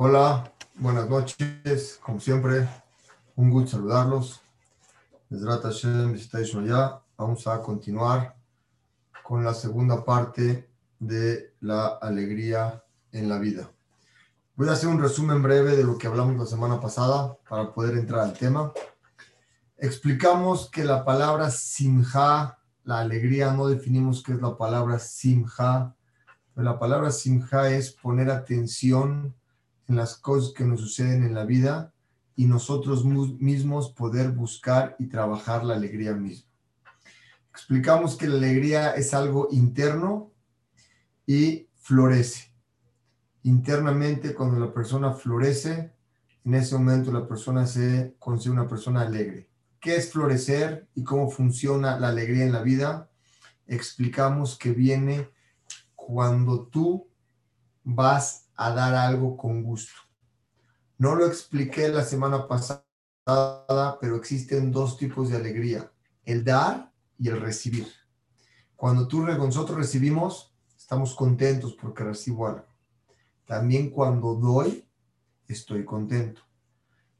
Hola, buenas noches, como siempre, un gusto saludarlos. Vamos a continuar con la segunda parte de la alegría en la vida. Voy a hacer un resumen breve de lo que hablamos la semana pasada para poder entrar al tema. Explicamos que la palabra simja, la alegría, no definimos qué es la palabra simja, pero la palabra simja es poner atención en las cosas que nos suceden en la vida y nosotros mismos poder buscar y trabajar la alegría misma. Explicamos que la alegría es algo interno y florece. Internamente, cuando la persona florece, en ese momento la persona se considera una persona alegre. ¿Qué es florecer y cómo funciona la alegría en la vida? Explicamos que viene cuando tú vas a dar algo con gusto. No lo expliqué la semana pasada, pero existen dos tipos de alegría, el dar y el recibir. Cuando tú nosotros recibimos, estamos contentos porque recibo algo. También cuando doy, estoy contento.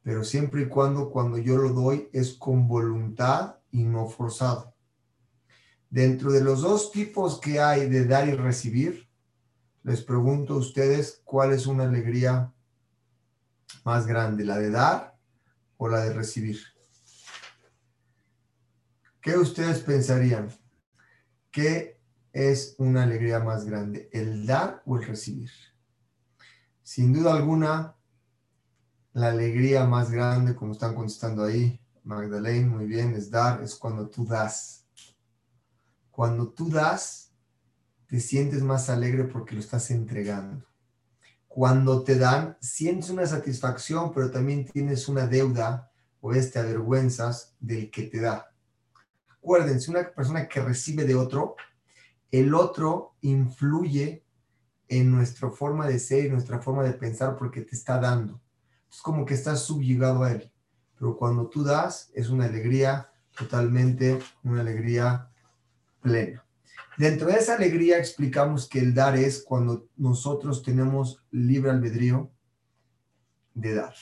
Pero siempre y cuando cuando yo lo doy es con voluntad y no forzado. Dentro de los dos tipos que hay de dar y recibir, les pregunto a ustedes cuál es una alegría más grande, la de dar o la de recibir. ¿Qué ustedes pensarían? ¿Qué es una alegría más grande, el dar o el recibir? Sin duda alguna, la alegría más grande, como están contestando ahí, Magdalene, muy bien, es dar, es cuando tú das. Cuando tú das, te sientes más alegre porque lo estás entregando. Cuando te dan, sientes una satisfacción, pero también tienes una deuda o te avergüenzas del que te da. Acuérdense, una persona que recibe de otro, el otro influye en nuestra forma de ser y nuestra forma de pensar porque te está dando. Es como que estás subyugado a él. Pero cuando tú das, es una alegría totalmente, una alegría plena. Dentro de esa alegría explicamos que el dar es cuando nosotros tenemos libre albedrío de dar.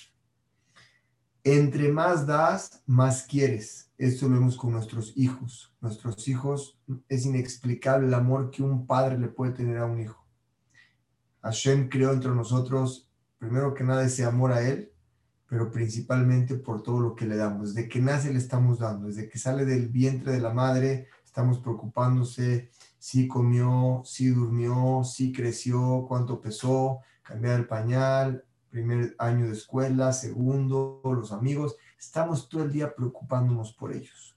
Entre más das, más quieres. Esto lo vemos con nuestros hijos. Nuestros hijos es inexplicable el amor que un padre le puede tener a un hijo. Hashem creó entre nosotros, primero que nada, ese amor a Él, pero principalmente por todo lo que le damos. Desde que nace le estamos dando, desde que sale del vientre de la madre, estamos preocupándose si comió, si durmió, si creció, cuánto pesó, cambiar el pañal, primer año de escuela, segundo, los amigos. Estamos todo el día preocupándonos por ellos.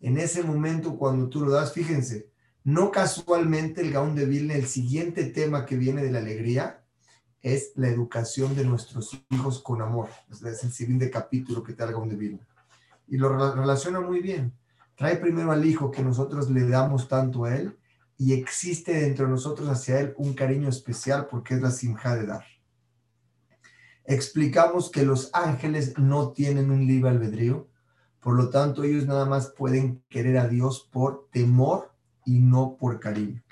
En ese momento, cuando tú lo das, fíjense, no casualmente el Gaón de Vilna, el siguiente tema que viene de la alegría, es la educación de nuestros hijos con amor. Es el siguiente capítulo que te el Gaón de Vilna. Y lo relaciona muy bien. Trae primero al hijo que nosotros le damos tanto a él y existe dentro de nosotros hacia Él un cariño especial porque es la simja de dar. Explicamos que los ángeles no tienen un libre albedrío, por lo tanto ellos nada más pueden querer a Dios por temor y no por cariño.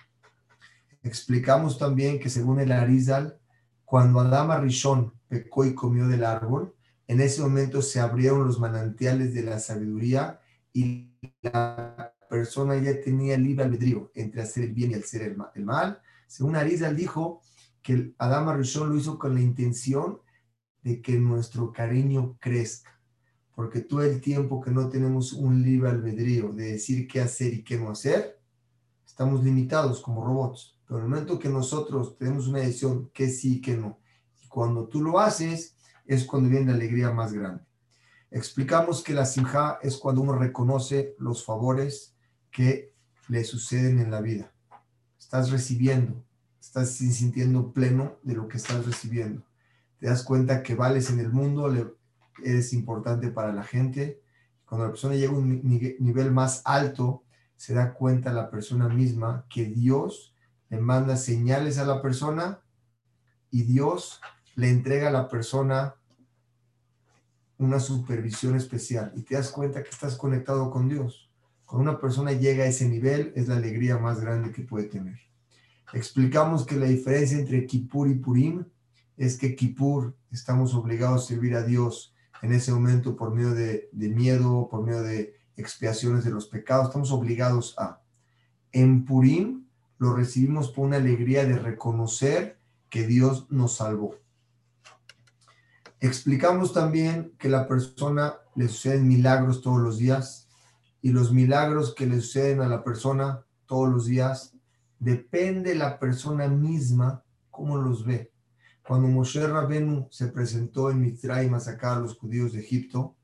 Explicamos también que según el Arizal, cuando Adama Rishon pecó y comió del árbol, en ese momento se abrieron los manantiales de la sabiduría y la persona ya tenía libre albedrío entre hacer el bien y hacer el mal. Según Arizal dijo que Adama Rishon lo hizo con la intención de que nuestro cariño crezca. Porque todo el tiempo que no tenemos un libre albedrío de decir qué hacer y qué no hacer, estamos limitados como robots. Pero en el momento que nosotros tenemos una decisión que sí y que no, y cuando tú lo haces, es cuando viene la alegría más grande. Explicamos que la simja es cuando uno reconoce los favores que le suceden en la vida. Estás recibiendo, estás sintiendo pleno de lo que estás recibiendo. Te das cuenta que vales en el mundo, eres importante para la gente. Cuando la persona llega a un nivel más alto, se da cuenta la persona misma que Dios le manda señales a la persona y Dios le entrega a la persona una supervisión especial y te das cuenta que estás conectado con Dios. Cuando una persona llega a ese nivel, es la alegría más grande que puede tener. Explicamos que la diferencia entre Kippur y Purim es que Kippur estamos obligados a servir a Dios en ese momento por medio de, de miedo, por medio de expiaciones de los pecados, estamos obligados a. En Purim lo recibimos por una alegría de reconocer que Dios nos salvó. Explicamos también que la persona le suceden milagros todos los días y los milagros que le suceden a la persona todos los días depende la persona misma cómo los ve. Cuando Moshe Rabenu se presentó en Mitzrayim a sacar a los judíos de Egipto,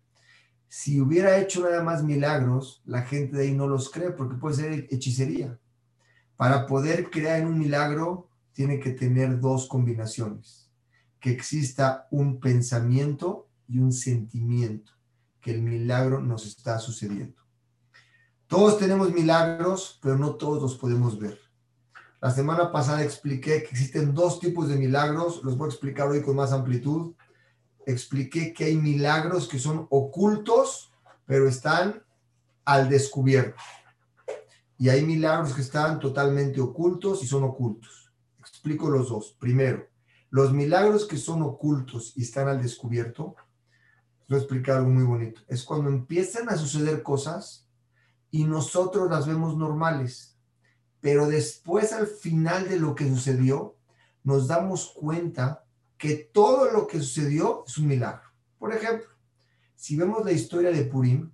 si hubiera hecho nada más milagros, la gente de ahí no los cree porque puede ser hechicería. Para poder crear en un milagro, tiene que tener dos combinaciones. Que exista un pensamiento y un sentimiento, que el milagro nos está sucediendo. Todos tenemos milagros, pero no todos los podemos ver. La semana pasada expliqué que existen dos tipos de milagros, los voy a explicar hoy con más amplitud. Expliqué que hay milagros que son ocultos, pero están al descubierto. Y hay milagros que están totalmente ocultos y son ocultos. Explico los dos. Primero, los milagros que son ocultos y están al descubierto, voy a explicar algo muy bonito. Es cuando empiezan a suceder cosas y nosotros las vemos normales, pero después al final de lo que sucedió, nos damos cuenta que todo lo que sucedió es un milagro. Por ejemplo, si vemos la historia de Purim,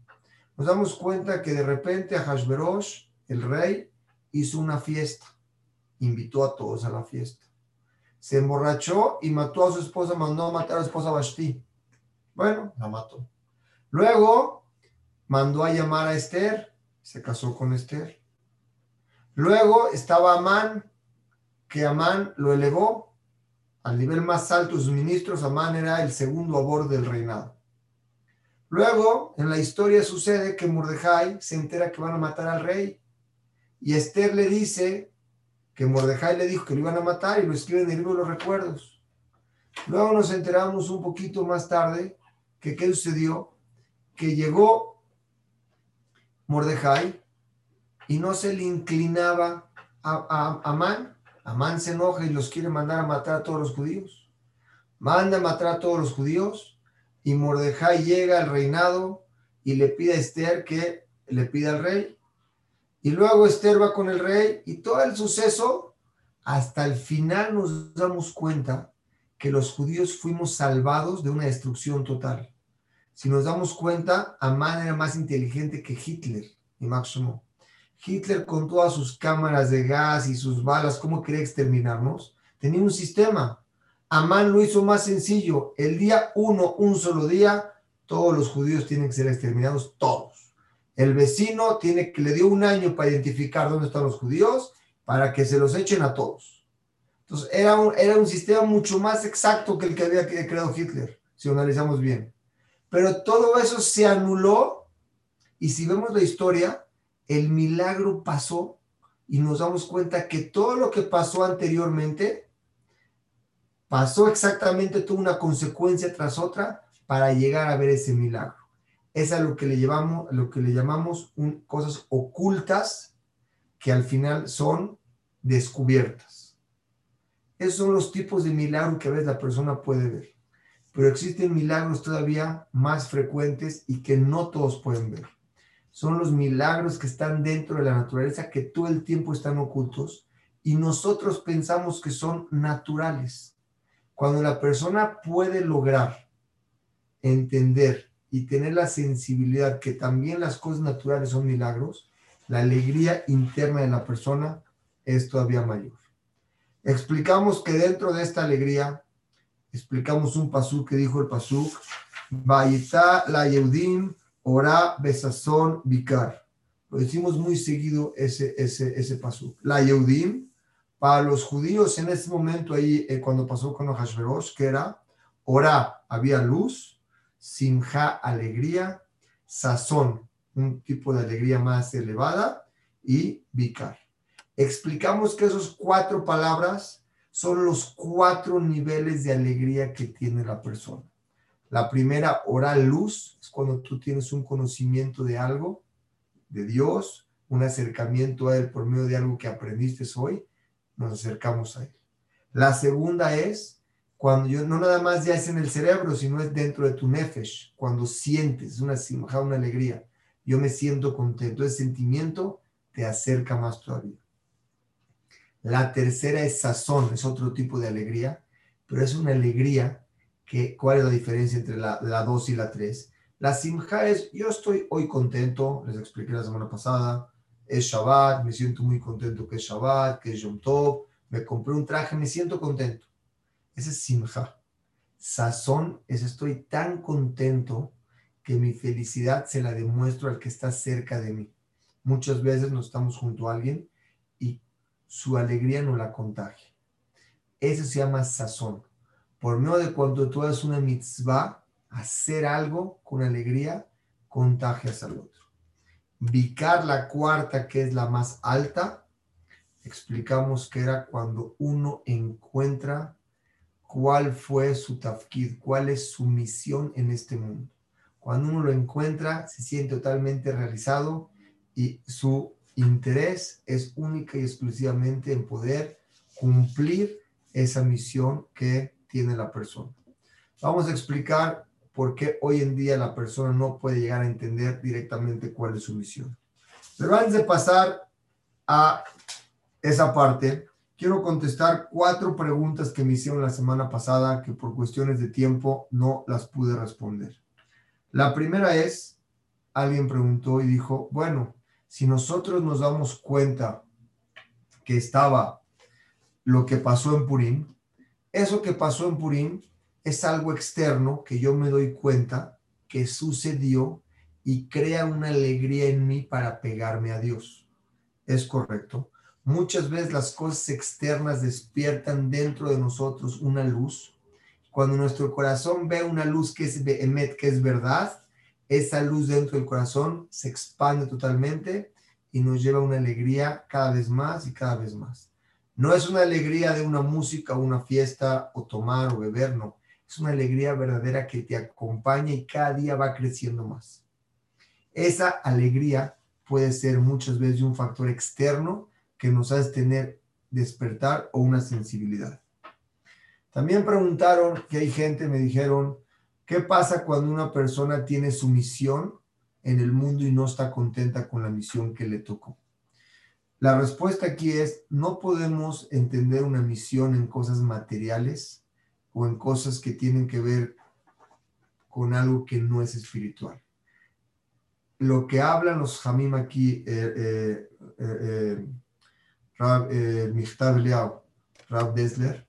nos damos cuenta que de repente a Hashverosh el rey hizo una fiesta, invitó a todos a la fiesta. Se emborrachó y mató a su esposa, mandó a matar a su esposa Basti. Bueno, la mató. Luego mandó a llamar a Esther, se casó con Esther. Luego estaba Amán, que Amán lo elevó al nivel más alto de sus ministros. Amán era el segundo a del reinado. Luego, en la historia sucede que Mordejai se entera que van a matar al rey y Esther le dice que Mordejai le dijo que lo iban a matar y lo escribe en el libro de los recuerdos. Luego nos enteramos un poquito más tarde que qué sucedió, que llegó Mordejai y no se le inclinaba a, Amán. Amán se enoja y los quiere mandar a matar a todos los judíos. Manda a matar a todos los judíos y Mordejai llega al reinado y le pide a Esther que le pida al rey y luego Esther va con el rey y todo el suceso, hasta el final nos damos cuenta que los judíos fuimos salvados de una destrucción total. Si nos damos cuenta, Amán era más inteligente que Hitler y Máximo. Hitler con todas sus cámaras de gas y sus balas, ¿cómo quería exterminarnos? Tenía un sistema. Amán lo hizo más sencillo. El día uno, un solo día, todos los judíos tienen que ser exterminados, todos. El vecino tiene que le dio un año para identificar dónde están los judíos para que se los echen a todos. Entonces era un, era un sistema mucho más exacto que el que había creado Hitler, si analizamos bien. Pero todo eso se anuló y si vemos la historia, el milagro pasó y nos damos cuenta que todo lo que pasó anteriormente pasó exactamente, tuvo una consecuencia tras otra para llegar a ver ese milagro es a lo que le, llevamos, lo que le llamamos cosas ocultas que al final son descubiertas. Esos son los tipos de milagros que a veces la persona puede ver. Pero existen milagros todavía más frecuentes y que no todos pueden ver. Son los milagros que están dentro de la naturaleza que todo el tiempo están ocultos y nosotros pensamos que son naturales. Cuando la persona puede lograr entender y tener la sensibilidad que también las cosas naturales son milagros, la alegría interna de la persona es todavía mayor. Explicamos que dentro de esta alegría, explicamos un pasuk que dijo el pasuk, Vayita la Yehudim ora besazón vikar. Lo decimos muy seguido ese, ese, ese pasuk. La Yehudim, para los judíos en ese momento ahí, eh, cuando pasó con los Hashverosh, que era, ora, había luz, simja, alegría, sazón, un tipo de alegría más elevada, y vikar. Explicamos que esas cuatro palabras son los cuatro niveles de alegría que tiene la persona. La primera, oral luz, es cuando tú tienes un conocimiento de algo, de Dios, un acercamiento a Él por medio de algo que aprendiste hoy, nos acercamos a Él. La segunda es Cuando yo, no nada más ya es en el cerebro, sino es dentro de tu nefesh, cuando sientes una simja, una alegría. Yo me siento contento. Ese sentimiento te acerca más todavía. La tercera es sazón, es otro tipo de alegría, pero es una alegría que, ¿cuál es la diferencia entre la, la dos y la tres? La simja es, yo estoy hoy contento, les expliqué la semana pasada, es Shabbat, me siento muy contento que es Shabbat, que es Yom Tov, me compré un traje, me siento contento. Ese es simja. Sazón es estoy tan contento que mi felicidad se la demuestro al que está cerca de mí. Muchas veces nos estamos junto a alguien su alegría no la contagia. Eso se llama sazón. Por medio de cuando tú haces una mitzvah, hacer algo con alegría, contagias al otro. Vicar la cuarta, que es la más alta, explicamos que era cuando uno encuentra cuál fue su tafkid, cuál es su misión en este mundo. Cuando uno lo encuentra, se siente totalmente realizado y su interés es única y exclusivamente en poder cumplir esa misión que tiene la persona. Vamos a explicar por qué hoy en día la persona no puede llegar a entender directamente cuál es su misión. Pero antes de pasar a esa parte, quiero contestar cuatro preguntas que me hicieron la semana pasada que por cuestiones de tiempo no las pude responder. La primera es, alguien preguntó y dijo, bueno, si nosotros nos damos cuenta que estaba lo que pasó en Purim, eso que pasó en Purim es algo externo que yo me doy cuenta que sucedió y crea una alegría en mí para pegarme a Dios. Es correcto. Muchas veces las cosas externas despiertan dentro de nosotros una luz. Cuando nuestro corazón ve una luz que es emet, que es verdad, esa luz dentro del corazón se expande totalmente y nos lleva a una alegría cada vez más y cada vez más. No es una alegría de una música una fiesta o tomar o beber, no. Es una alegría verdadera que te acompaña y cada día va creciendo más. Esa alegría puede ser muchas veces un factor externo que nos hace tener despertar o una sensibilidad. También preguntaron que hay gente, me dijeron, ¿qué pasa cuando una persona tiene su misión en el mundo y no está contenta con la misión que le tocó? La respuesta aquí es, no podemos entender una misión en cosas materiales o en cosas que tienen que ver con algo que no es espiritual. Lo que hablan los Hamim aquí, eh, eh, eh, eh Liao, Rab Desler,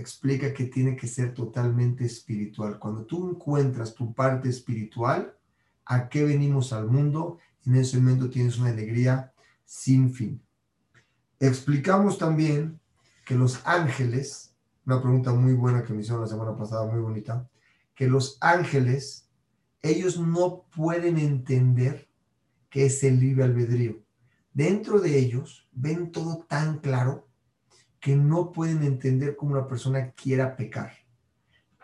explica que tiene que ser totalmente espiritual. Cuando tú encuentras tu parte espiritual, a qué venimos al mundo, en ese momento tienes una alegría sin fin. Explicamos también que los ángeles una pregunta muy buena que me hicieron la semana pasada, muy bonita, que los ángeles, ellos no pueden entender qué es el libre albedrío. Dentro de ellos ven todo tan claro que no pueden entender cómo una persona quiera pecar.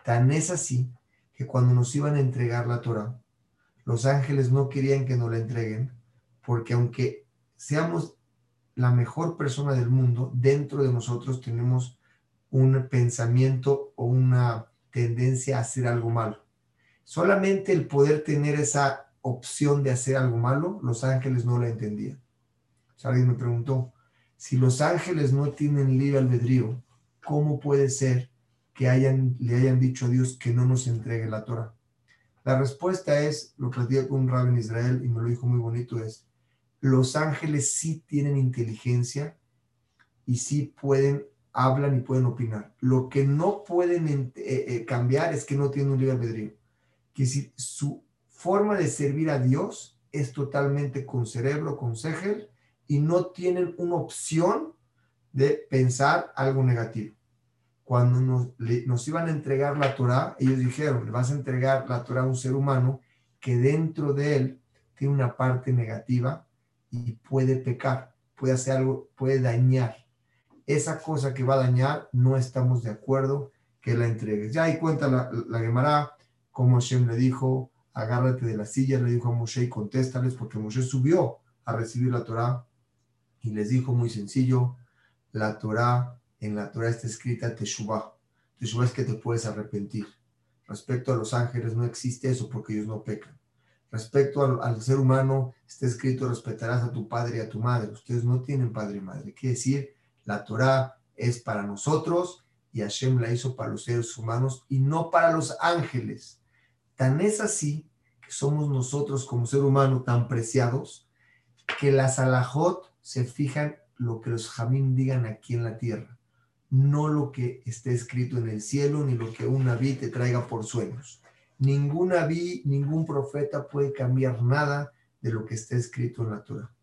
Tan es así que cuando nos iban a entregar la Torah, los ángeles no querían que nos la entreguen, porque aunque seamos la mejor persona del mundo, dentro de nosotros tenemos un pensamiento o una tendencia a hacer algo malo. Solamente el poder tener esa opción de hacer algo malo, los ángeles no la entendían. alguien me preguntó, si los ángeles no tienen libre albedrío, ¿cómo puede ser que le hayan dicho a Dios que no nos entregue la Torah? La respuesta es, lo platicé con un rabbi en Israel y me lo dijo muy bonito, es, los ángeles sí tienen inteligencia y sí pueden hablan y pueden opinar. Lo que no pueden eh, eh, cambiar es que no tienen un libre albedrío. Que si su forma de servir a Dios es totalmente con cerebro, con segel, y no tienen una opción de pensar algo negativo. Cuando nos, iban a entregar la Torah, ellos dijeron, le vas a entregar la Torah a un ser humano que dentro de él tiene una parte negativa y puede pecar, puede hacer algo, puede dañar esa cosa que va a dañar, no estamos de acuerdo que la entregues. Ya ahí cuenta la, la Gemara, como Hashem le dijo, agárrate de la silla, le dijo a Moshe y contéstales, porque Moshe subió a recibir la Torah y les dijo muy sencillo, la Torah, en la Torah está escrita Teshuvah. Teshuvah es que te puedes arrepentir. Respecto a los ángeles no existe eso porque ellos no pecan. Respecto al, al, ser humano está escrito respetarás a tu padre y a tu madre. Ustedes no tienen padre y madre. Quiere decir, la Torah es para nosotros y Hashem la hizo para los seres humanos y no para los ángeles. Tan es así que somos nosotros como ser humano tan preciados que las alajot se fijan lo que los jamín digan aquí en la tierra, no lo que esté escrito en el cielo ni lo que un naví te traiga por sueños. Ningún naví, ningún profeta puede cambiar nada de lo que está escrito en la Torah.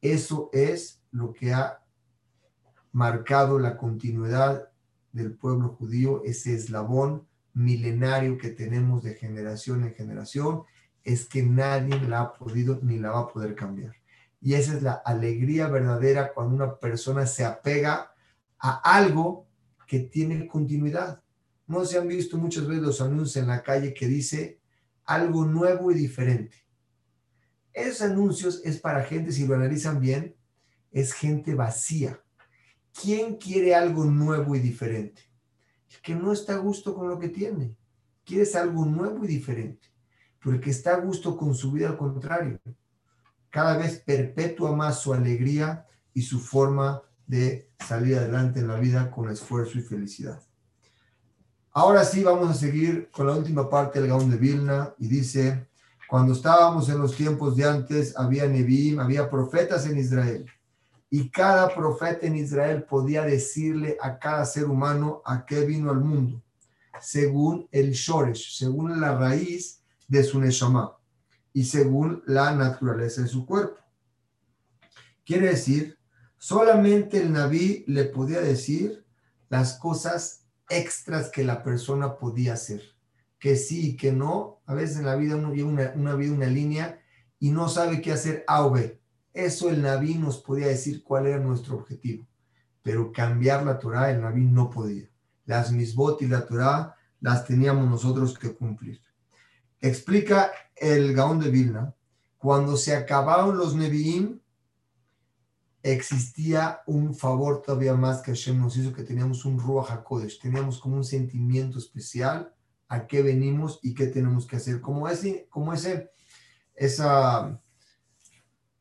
Eso es lo que ha marcado la continuidad del pueblo judío, ese eslabón milenario que tenemos de generación en generación, es que nadie la ha podido ni la va a poder cambiar. Y esa es la alegría verdadera cuando una persona se apega a algo que tiene continuidad. No se han visto muchas veces los anuncios en la calle que dice algo nuevo y diferente. Esos anuncios es para gente, si lo analizan bien, es gente vacía. ¿Quién quiere algo nuevo y diferente? El que no está a gusto con lo que tiene. Quieres algo nuevo y diferente. Pero el que está a gusto con su vida, al contrario, cada vez perpetúa más su alegría y su forma de salir adelante en la vida con esfuerzo y felicidad. Ahora sí, vamos a seguir con la última parte del Gaón de Vilna y dice, cuando estábamos en los tiempos de antes, había Nebim, había profetas en Israel y cada profeta en Israel podía decirle a cada ser humano a qué vino al mundo, según el Shoresh, según la raíz de su Neshama y según la naturaleza de su cuerpo. Quiere decir, solamente el Naví le podía decir las cosas extras que la persona podía hacer. Que sí y que no. A veces en la vida uno vive una, una, una línea y no sabe qué hacer A o B. Eso el Naví nos podía decir cuál era nuestro objetivo. Pero cambiar la Torah el Naví no podía. Las misbot y la Torah las teníamos nosotros que cumplir. Explica el Gaón de Vilna, cuando se acabaron los Nevi'im, existía un favor todavía más que Hashem nos hizo, que teníamos un Ruach HaKodesh, teníamos como un sentimiento especial a qué venimos y qué tenemos que hacer, como ese, como ese, esa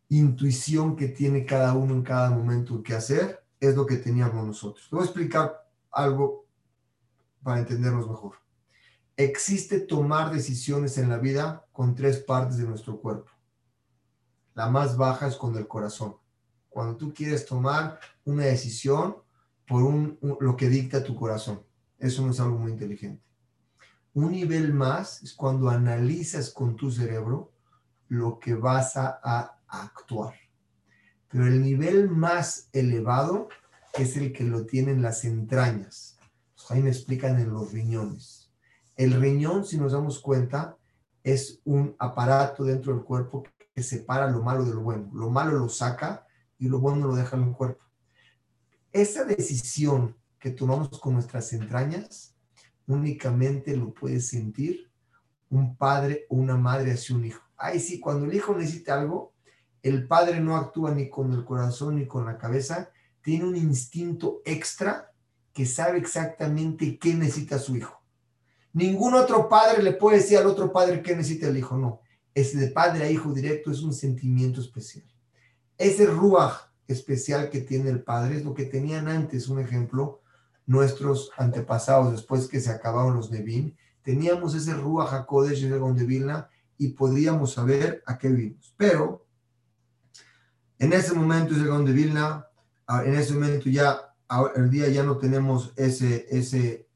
intuición que tiene cada uno en cada momento que hacer, es lo que teníamos nosotros. voy a explicar algo para entendernos mejor existe tomar decisiones en la vida con tres partes de nuestro cuerpo. La más baja es con el corazón. Cuando tú quieres tomar una decisión por un, lo que dicta tu corazón. Eso no es algo muy inteligente. Un nivel más es cuando analizas con tu cerebro lo que vas a, a actuar. Pero el nivel más elevado es el que lo tienen las entrañas. Ahí me explican en los riñones el riñón, si nos damos cuenta, es un aparato dentro del cuerpo que separa lo malo de lo bueno. Lo malo lo saca y lo bueno lo deja en el cuerpo. Esa decisión que tomamos con nuestras entrañas únicamente lo puede sentir un padre o una madre hacia un hijo. Ay, sí, cuando el hijo necesita algo, el padre no actúa ni con el corazón ni con la cabeza, tiene un instinto extra que sabe exactamente qué necesita su hijo. Ningún otro padre le puede decir al otro padre qué necesita el hijo, no. Ese de padre a hijo directo es un sentimiento especial. Ese ruaj especial que tiene el padre es lo que tenían antes, un ejemplo, nuestros antepasados, después que se acabaron los Nevin, teníamos ese ruaj HaKodesh de Vilna y podíamos saber a qué vimos. Pero en ese momento es el de Vilna, ah, en ese momento ya, el día ya no tenemos ese, ese,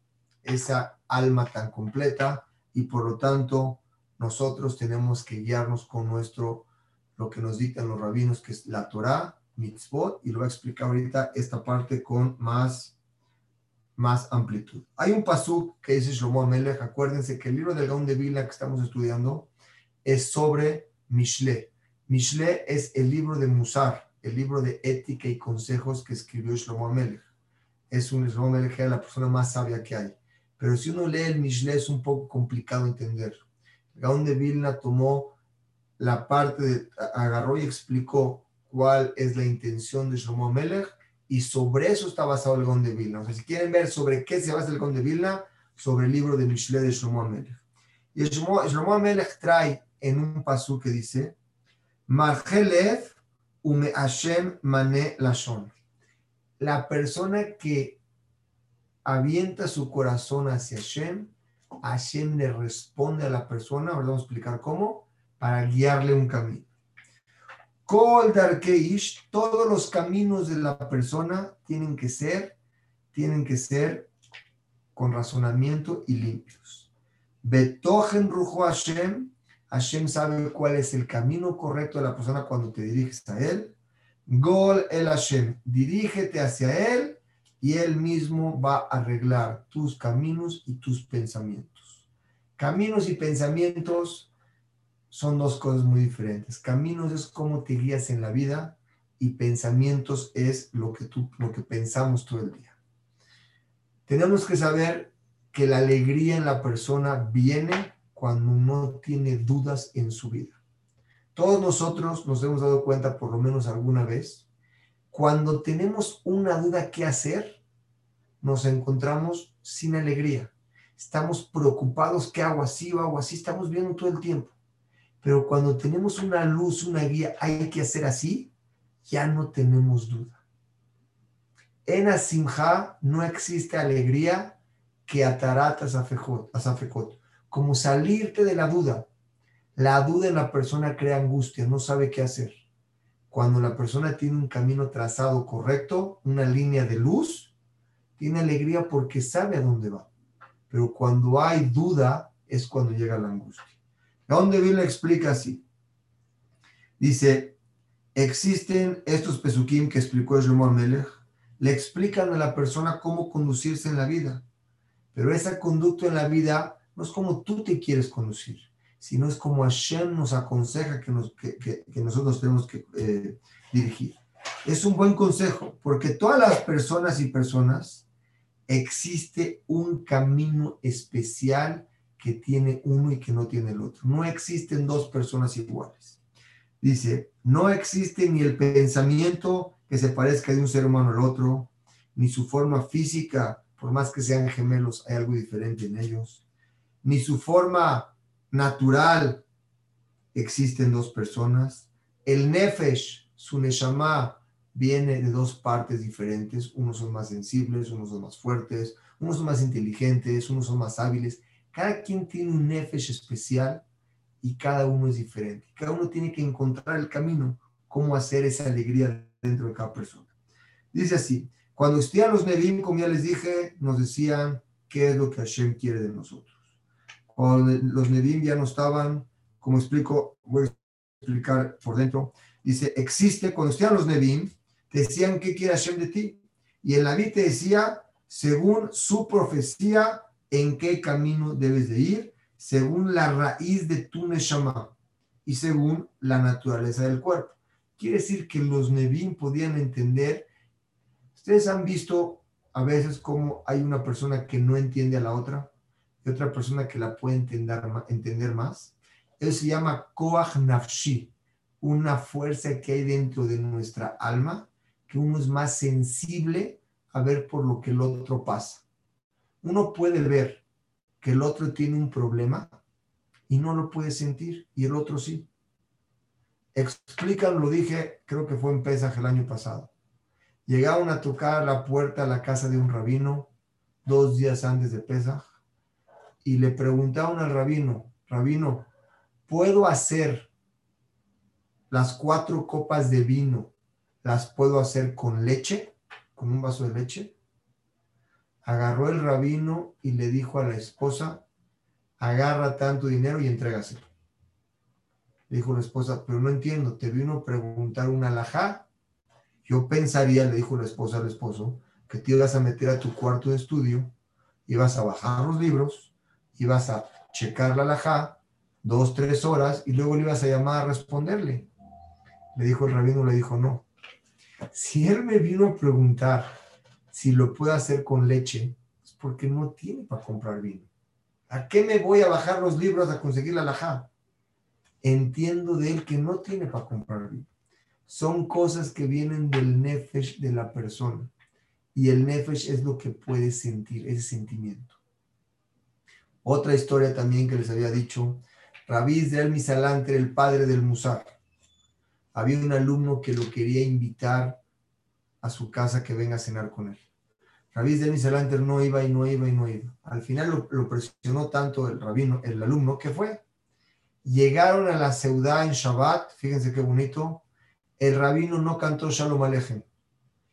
esa alma tan completa y por lo tanto nosotros tenemos que guiarnos con nuestro, lo que nos dictan los rabinos, que es la Torah, mitzvot, y lo voy a explicar ahorita esta parte con más, más amplitud. Hay un pasuk que dice Shlomo Amelech, acuérdense que el libro del Gaon de Vila que estamos estudiando es sobre Mishle. Mishle es el libro de Musar, el libro de ética y consejos que escribió Shlomo Amelech. Es un Shlomo Amelech, la persona más sabia que hay. Pero si uno lee el Mishle es un poco complicado entender. Gaón de Vilna tomó la parte, de, agarró y explicó cuál es la intención de Shlomo Melech Y sobre eso está basado el Gon de Vilna. O sea, si quieren ver sobre qué se basa el Gon de Vilna, sobre el libro de Mishle de Shlomo Amelech. Y Shlomo Amelech trae en un pasú que dice, Marjelev ume Hashem mane lashon. La persona que avienta su corazón hacia Hashem, Hashem le responde a la persona, ahora vamos a explicar cómo, para guiarle un camino. Kol Darkeish, todos los caminos de la persona tienen que ser, tienen que ser con razonamiento y limpios. Betochen Rujo Hashem, Hashem sabe cuál es el camino correcto de la persona cuando te diriges a él. Gol el Hashem, dirígete hacia él y él mismo va a arreglar tus caminos y tus pensamientos. Caminos y pensamientos son dos cosas muy diferentes. Caminos es cómo te guías en la vida y pensamientos es lo que tú lo que pensamos todo el día. Tenemos que saber que la alegría en la persona viene cuando no tiene dudas en su vida. Todos nosotros nos hemos dado cuenta por lo menos alguna vez cuando tenemos una duda qué hacer, nos encontramos sin alegría. Estamos preocupados, ¿qué hago así o hago así? Estamos viendo todo el tiempo. Pero cuando tenemos una luz, una guía, hay que hacer así, ya no tenemos duda. En Asimha no existe alegría que atarata a como salirte de la duda. La duda en la persona crea angustia, no sabe qué hacer. Cuando la persona tiene un camino trazado correcto, una línea de luz, tiene alegría porque sabe a dónde va. Pero cuando hay duda es cuando llega la angustia. ¿Dónde le explica así? Dice, existen estos pesukim que explicó Shlomo Melech, le explican a la persona cómo conducirse en la vida. Pero esa conducta en la vida no es como tú te quieres conducir, sino es como Hashem nos aconseja que, nos, que, nosotros tenemos que eh, dirigir. Es un buen consejo, porque todas las personas y personas existe un camino especial que tiene uno y que no tiene el otro. No existen dos personas iguales. Dice, no existe ni el pensamiento que se parezca de un ser humano al otro, ni su forma física, por más que sean gemelos, hay algo diferente en ellos, ni su forma natural, existen dos personas. El nefesh, su neshama, viene de dos partes diferentes. Unos son más sensibles, unos son más fuertes, unos son más inteligentes, unos son más hábiles. Cada quien tiene un nefesh especial y cada uno es diferente. Cada uno tiene que encontrar el camino, cómo hacer esa alegría dentro de cada persona. Dice así, cuando estudian los Nevim, como ya les dije, nos decían qué es lo que Hashem quiere de nosotros. Los Nevim ya no estaban, como explico, voy a explicar por dentro, dice, existe, cuando estudian los Nevim, decían qué quiere Hashem de ti. Y el Naví te decía, según su profecía, en qué camino debes de ir según la raíz de tu neshama y según la naturaleza del cuerpo. Quiere decir que los Nevim podían entender. Ustedes han visto a veces cómo hay una persona que no entiende a la otra y otra persona que la puede entender, más. Eso se llama Koach Nafshi, una fuerza que hay dentro de nuestra alma, que uno es más sensible a ver por lo que el otro pasa uno puede ver que el otro tiene un problema y no lo puede sentir y el otro sí. Explican, lo dije, creo que fue en Pesaj el año pasado. Llegaron a tocar la puerta a la casa de un rabino dos días antes de Pesaj y le preguntaron al rabino, rabino, ¿puedo hacer las cuatro copas de vino? ¿Las puedo hacer con leche? ¿Con un vaso de leche? agarró el rabino y le dijo a la esposa, agarra tanto dinero y entrégaselo. Dijo la esposa, pero no entiendo, te vino a preguntar un alajá. Yo pensaría, le dijo la esposa al esposo, que te ibas a meter a tu cuarto de estudio, ibas a bajar los libros, ibas a checar la alajá, dos, tres horas, y luego le ibas a llamar a responderle. Le dijo el rabino, le dijo, no. Si él me vino a preguntar si lo puedo hacer con leche, es porque no tiene para comprar vino. ¿A qué me voy a bajar los libros a conseguir la laja? Entiendo de él que no tiene para comprar vino. son cosas que vienen del nefesh de la persona. Y el nefesh es lo que puede sentir, ese sentimiento. Otra historia también que les había dicho, Rabí Israel Misalantre, el padre del Musar. Había un alumno que lo quería invitar a su casa que venga a cenar con él. Rabí Israel Misalantre no iba y no iba y no iba. Al final lo, presionó tanto el rabino, el alumno, que fue. Llegaron a la ciudad en Shabbat, fíjense qué bonito, el rabino no cantó Shalom Aleichem,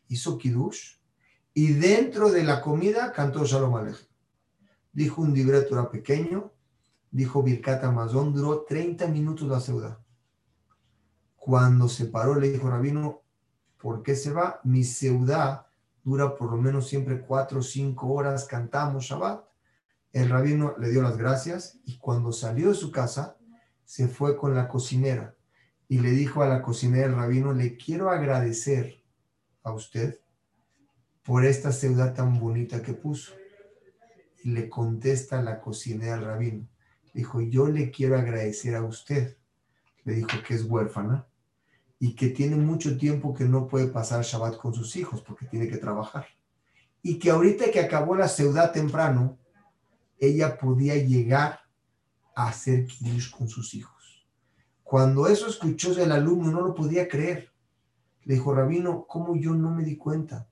hizo Kiddush, y dentro de la comida cantó Shalom Aleichem. Dijo un libreto era pequeño, dijo Birkat Amazon, duró 30 minutos la ciudad. Cuando se paró, le dijo Rabino, ¿por qué se va? Mi ciudad dura por lo menos siempre 4 o 5 horas, cantamos Shabbat. El rabino le dio las gracias y cuando salió de su casa, se fue con la cocinera y le dijo a la cocinera del rabino, le quiero agradecer a usted por esta ciudad tan bonita que puso. Y le contesta la cocinera al rabino, dijo, yo le quiero agradecer a usted. Le dijo que es huérfana y que tiene mucho tiempo que no puede pasar Shabbat con sus hijos porque tiene que trabajar. Y que ahorita que acabó la ciudad temprano, ella podía llegar a hacer kiddush con sus hijos. Cuando eso escuchó el alumno, no lo podía creer. Le dijo, Rabino, ¿cómo yo no me di cuenta?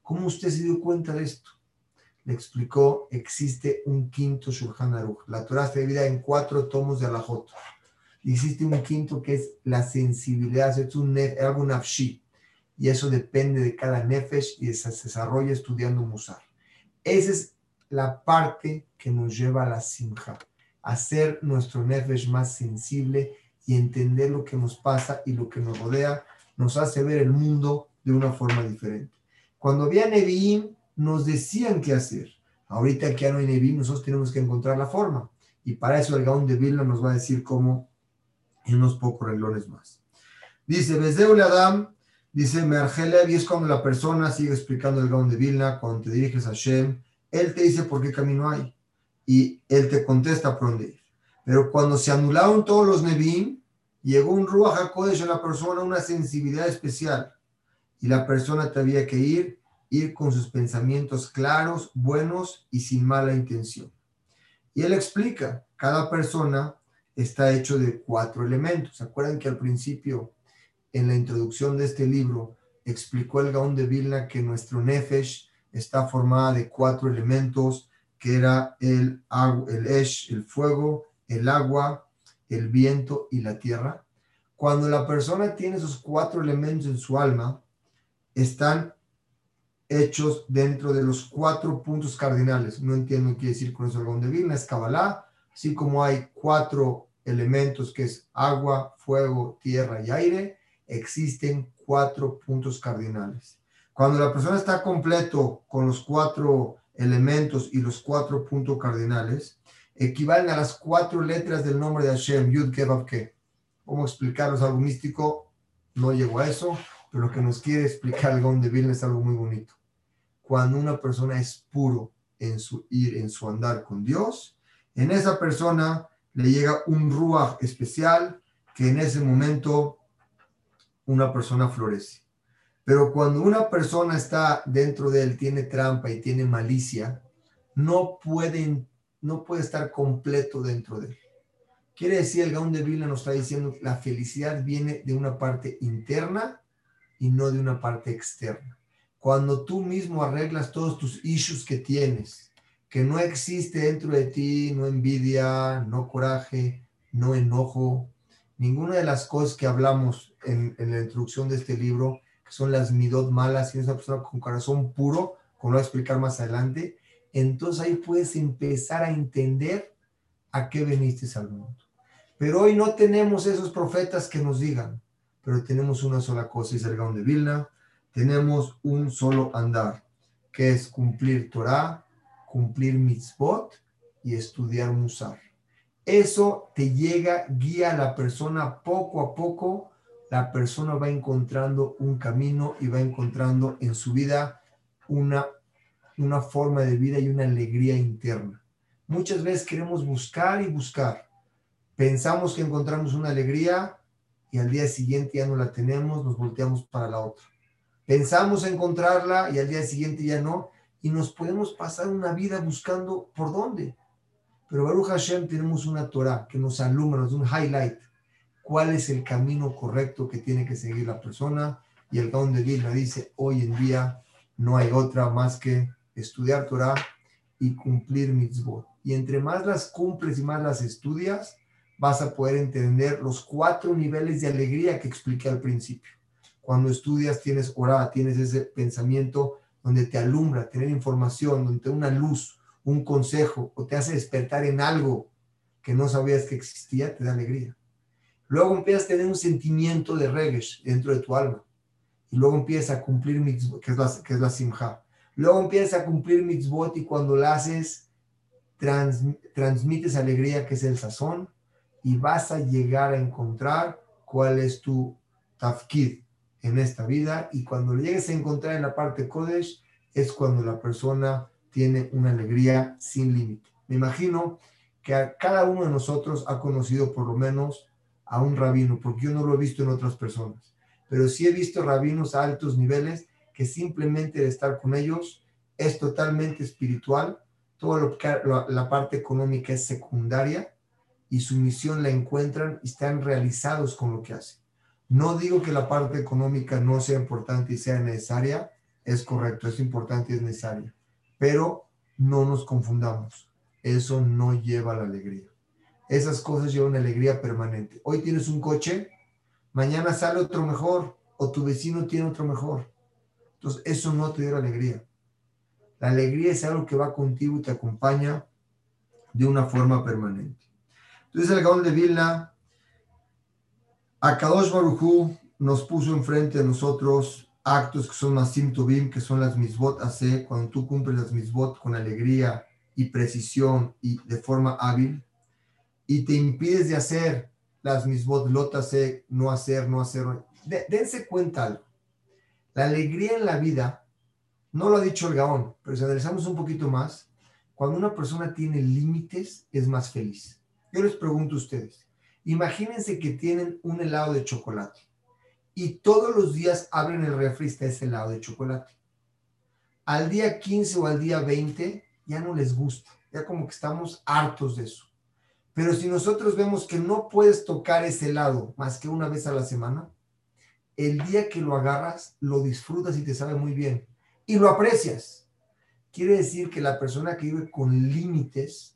¿Cómo usted se dio cuenta de esto? Le explicó, existe un quinto Shulchan Aruch. La Torah está dividida en cuatro tomos de Alajot. Existe un quinto que es la sensibilidad, es un algo nafshi. Y eso depende de cada nefesh y se desarrolla estudiando Musar. Esa es la parte que nos lleva a la simja, hacer nuestro nefesh más sensible y entender lo que nos pasa y lo que nos rodea nos hace ver el mundo de una forma diferente. Cuando había Nevi'im, nos decían qué hacer. Ahorita que ya no hay Nevi'im, nosotros tenemos que encontrar la forma. Y para eso el Gaón de Vilna nos va a decir cómo en unos pocos renglones más. Dice, Bezeul Adam, dice Mergelev, y es cuando la persona sigue explicando el Gaón de Vilna, cuando te diriges a Shem, él te dice por qué camino hay. Y él te contesta por dónde ir. Pero cuando se anularon todos los Nevi'im, llegó un Ruach HaKodesh a la persona, una sensibilidad especial. Y la persona tenía que ir, ir con sus pensamientos claros, buenos y sin mala intención. Y él explica, cada persona está hecho de cuatro elementos. ¿Se acuerdan que al principio, en la introducción de este libro, explicó el Gaón de Vilna que nuestro Nefesh está formada de cuatro elementos, que era el, el Esh, el fuego, el agua, el viento y la tierra. Cuando la persona tiene esos cuatro elementos en su alma, están hechos dentro de los cuatro puntos cardinales. No entiendo qué decir con eso el de Vilna, es Kabbalah, así como hay cuatro elementos que es agua, fuego, tierra y aire, existen cuatro puntos cardinales. Cuando la persona está completo con los cuatro elementos y los cuatro puntos cardinales, equivalen a las cuatro letras del nombre de Hashem, Yud Kevav Ke. ¿Cómo explicarlos algo místico? No llego a eso, pero lo que nos quiere explicar el Gon de Vilna es algo muy bonito. Cuando una persona es puro en su ir, en su andar con Dios, en esa persona le llega un ruach especial que en ese momento una persona florece. Pero cuando una persona está dentro de él, tiene trampa y tiene malicia, no puede no puede estar completo dentro de él. Quiere decir, el Gaón de Vilna nos está diciendo que la felicidad viene de una parte interna y no de una parte externa. Cuando tú mismo arreglas todos tus issues que tienes, que no existe dentro de ti, no envidia, no coraje, no enojo, ninguna de las cosas que hablamos en, la introducción de este libro, que son las midot malas, y una persona con corazón puro, como lo voy a explicar más adelante, entonces ahí puedes empezar a entender a qué veniste al mundo. Pero hoy no tenemos esos profetas que nos digan, pero tenemos una sola cosa, es el Gaón de Vilna, tenemos un solo andar, que es cumplir Torah, cumplir mitzvot y estudiar Musar. Eso te llega, guía a la persona poco a poco, la persona va encontrando un camino y va encontrando en su vida una una forma de vida y una alegría interna. Muchas veces queremos buscar y buscar. Pensamos que encontramos una alegría y al día siguiente ya no la tenemos, nos volteamos para la otra. Pensamos encontrarla y al día siguiente ya no, y nos podemos pasar una vida buscando por dónde. Pero Baruch Hashem tenemos una Torah que nos alumbra, nos da un highlight. ¿Cuál es el camino correcto que tiene que seguir la persona? Y el Gaon de Vilna dice, hoy en día no hay otra más que estudiar Torah y cumplir mitzvot. Y entre más las cumples y más las estudias, vas a poder entender los cuatro niveles de alegría que expliqué al principio. Cuando estudias, tienes orada, tienes ese pensamiento donde te alumbra, tener información, donde te da una luz, un consejo, o te hace despertar en algo que no sabías que existía, te da alegría. Luego empiezas a tener un sentimiento de regesh dentro de tu alma. Y luego empiezas a cumplir mitzvot, que es la, que es la simja. Luego empiezas a cumplir mitzvot y cuando la haces, transmites alegría, que es el sazón y vas a llegar a encontrar cuál es tu tafkid en esta vida. Y cuando lo llegues a encontrar en la parte Kodesh es cuando la persona tiene una alegría sin límite. Me imagino que a cada uno de nosotros ha conocido por lo menos a un rabino, porque yo no lo he visto en otras personas, pero sí he visto rabinos a altos niveles que simplemente de estar con ellos es totalmente espiritual, que la parte económica es secundaria y su misión la encuentran y están realizados con lo que hacen. No digo que la parte económica no sea importante y sea necesaria, es correcto, es importante y es necesaria, pero no nos confundamos, eso no lleva la alegría. Esas cosas llevan alegría permanente. Hoy tienes un coche, mañana sale otro mejor o tu vecino tiene otro mejor. Entonces, eso no te dio alegría. La alegría es algo que va contigo y te acompaña de una forma permanente. Entonces el Gaón de Vilna, Akadosh Baruchu nos puso enfrente de nosotros actos que son más Tobim, que son las misbot hace, cuando tú cumples las misbot con alegría y precisión y de forma hábil, y te impides de hacer las misbot lot hace, no hacer, no hacer. dense cuenta algo. La alegría en la vida, no lo ha dicho el Gaón, pero si analizamos un poquito más, cuando una persona tiene límites, es más feliz. Yo les pregunto a ustedes, imagínense que tienen un helado de chocolate y todos los días abren el refri está ese helado de chocolate. Al día 15 o al día 20 ya no les gusta, ya como que estamos hartos de eso. Pero si nosotros vemos que no puedes tocar ese helado más que una vez a la semana, el día que lo agarras, lo disfrutas y te sabe muy bien y lo aprecias. Quiere decir que la persona que vive con límites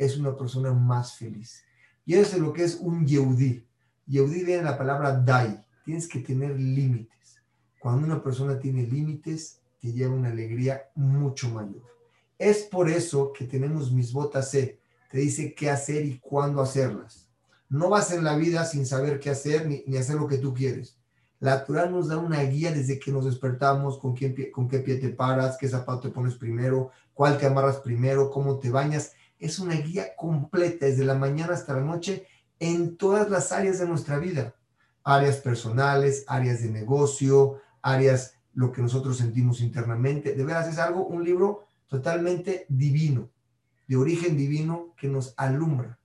es una persona más feliz. Y eso es lo que es un Yehudi. Yehudi viene de la palabra dai. Tienes que tener límites. Cuando una persona tiene límites, te lleva una alegría mucho mayor. Es por eso que tenemos mis botas C. Te dice qué hacer y cuándo hacerlas. No vas en la vida sin saber qué hacer ni, hacer lo que tú quieres. La Torah nos da una guía desde que nos despertamos, con, quién, con qué pie te paras, qué zapato te pones primero, cuál te amarras primero, cómo te bañas es una guía completa desde la mañana hasta la noche en todas las áreas de nuestra vida. Áreas personales, áreas de negocio, áreas lo que nosotros sentimos internamente. De veras es algo, un libro totalmente divino, de origen divino que nos alumbra.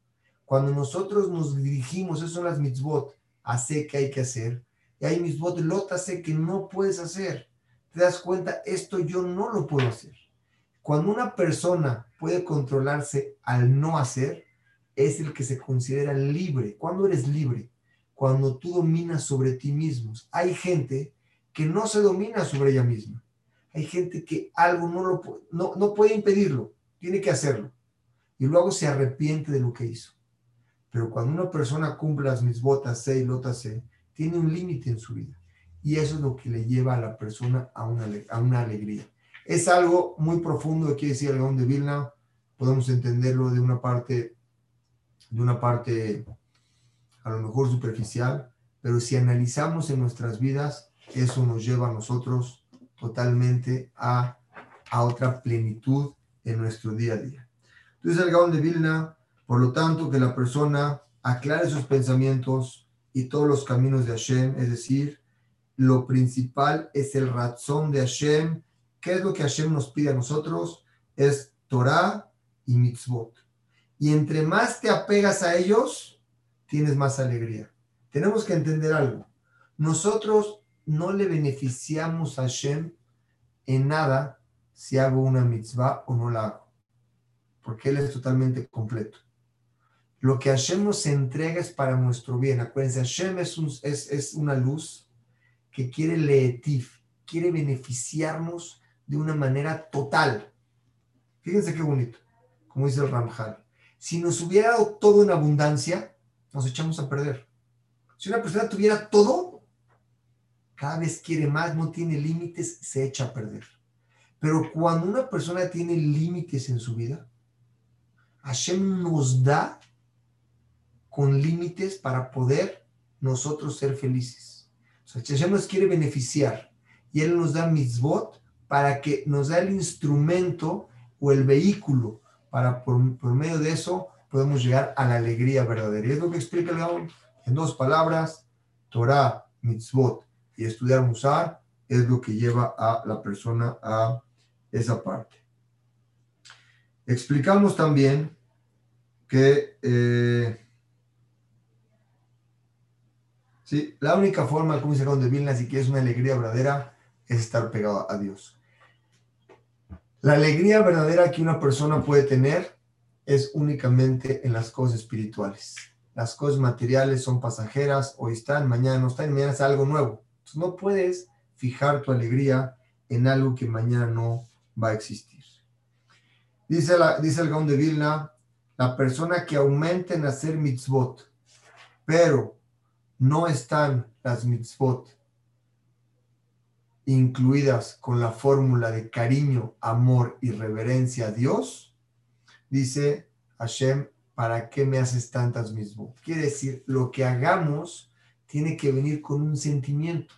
Cuando nosotros nos dirigimos, eso son las mitzvot, hace que hay que hacer, y hay mitzvot lot hace que no puedes hacer. Te das cuenta, esto yo no lo puedo hacer. Cuando una persona puede controlarse al no hacer, es el que se considera libre. ¿Cuándo eres libre? Cuando tú dominas sobre ti mismo. Hay gente que no se domina sobre ella misma. Hay gente que algo no, lo, no, no puede impedirlo, tiene que hacerlo. Y luego se arrepiente de lo que hizo. Pero cuando una persona cumple las mis botas C y lotas C, tiene un límite en su vida. Y eso es lo que le lleva a la persona a una, a una alegría. Es algo muy profundo, quiere decir el Gaón de Vilna, podemos entenderlo de una parte, de una parte a lo mejor superficial, pero si analizamos en nuestras vidas, eso nos lleva a nosotros totalmente a, a otra plenitud en nuestro día a día. Entonces el Gaón de Vilna, por lo tanto, que la persona aclare sus pensamientos y todos los caminos de Hashem, es decir, lo principal es el razón de Hashem ¿Qué es lo que Hashem nos pide a nosotros? Es Torah y mitzvot. Y entre más te apegas a ellos, tienes más alegría. Tenemos que entender algo. Nosotros no le beneficiamos a Hashem en nada si hago una mitzvah o no la hago, porque Él es totalmente completo. Lo que Hashem nos entrega es para nuestro bien. Acuérdense, Hashem es, es, es una luz que quiere leetif, quiere beneficiarnos de una manera total. Fíjense qué bonito, como dice el Ramjal. Si nos hubiera dado todo en abundancia, nos echamos a perder. Si una persona tuviera todo, cada vez quiere más, no tiene límites, se echa a perder. Pero cuando una persona tiene límites en su vida, Hashem nos da con límites para poder nosotros ser felices. O sea, Hashem nos quiere beneficiar y Él nos da mitzvot para que nos da el instrumento o el vehículo para por, medio de eso podemos llegar a la alegría verdadera. Y es lo que explica el en dos palabras, Torah, mitzvot y estudiar Musar es lo que lleva a la persona a esa parte. Explicamos también que eh, sí, la única forma, como dice de Vilna, si quieres una alegría verdadera, es estar pegado a Dios. La alegría verdadera que una persona puede tener es únicamente en las cosas espirituales. Las cosas materiales son pasajeras, hoy están, mañana no están, mañana es algo nuevo. No puedes fijar tu alegría en algo que mañana no va a existir. Dice, la, dice el Gaón de Vilna, la persona que aumenta en hacer mitzvot, pero no están las mitzvot incluidas con la fórmula de cariño, amor y reverencia a Dios, dice Hashem, ¿para qué me haces tantas mitzvot? Quiere decir, lo que hagamos tiene que venir con un sentimiento.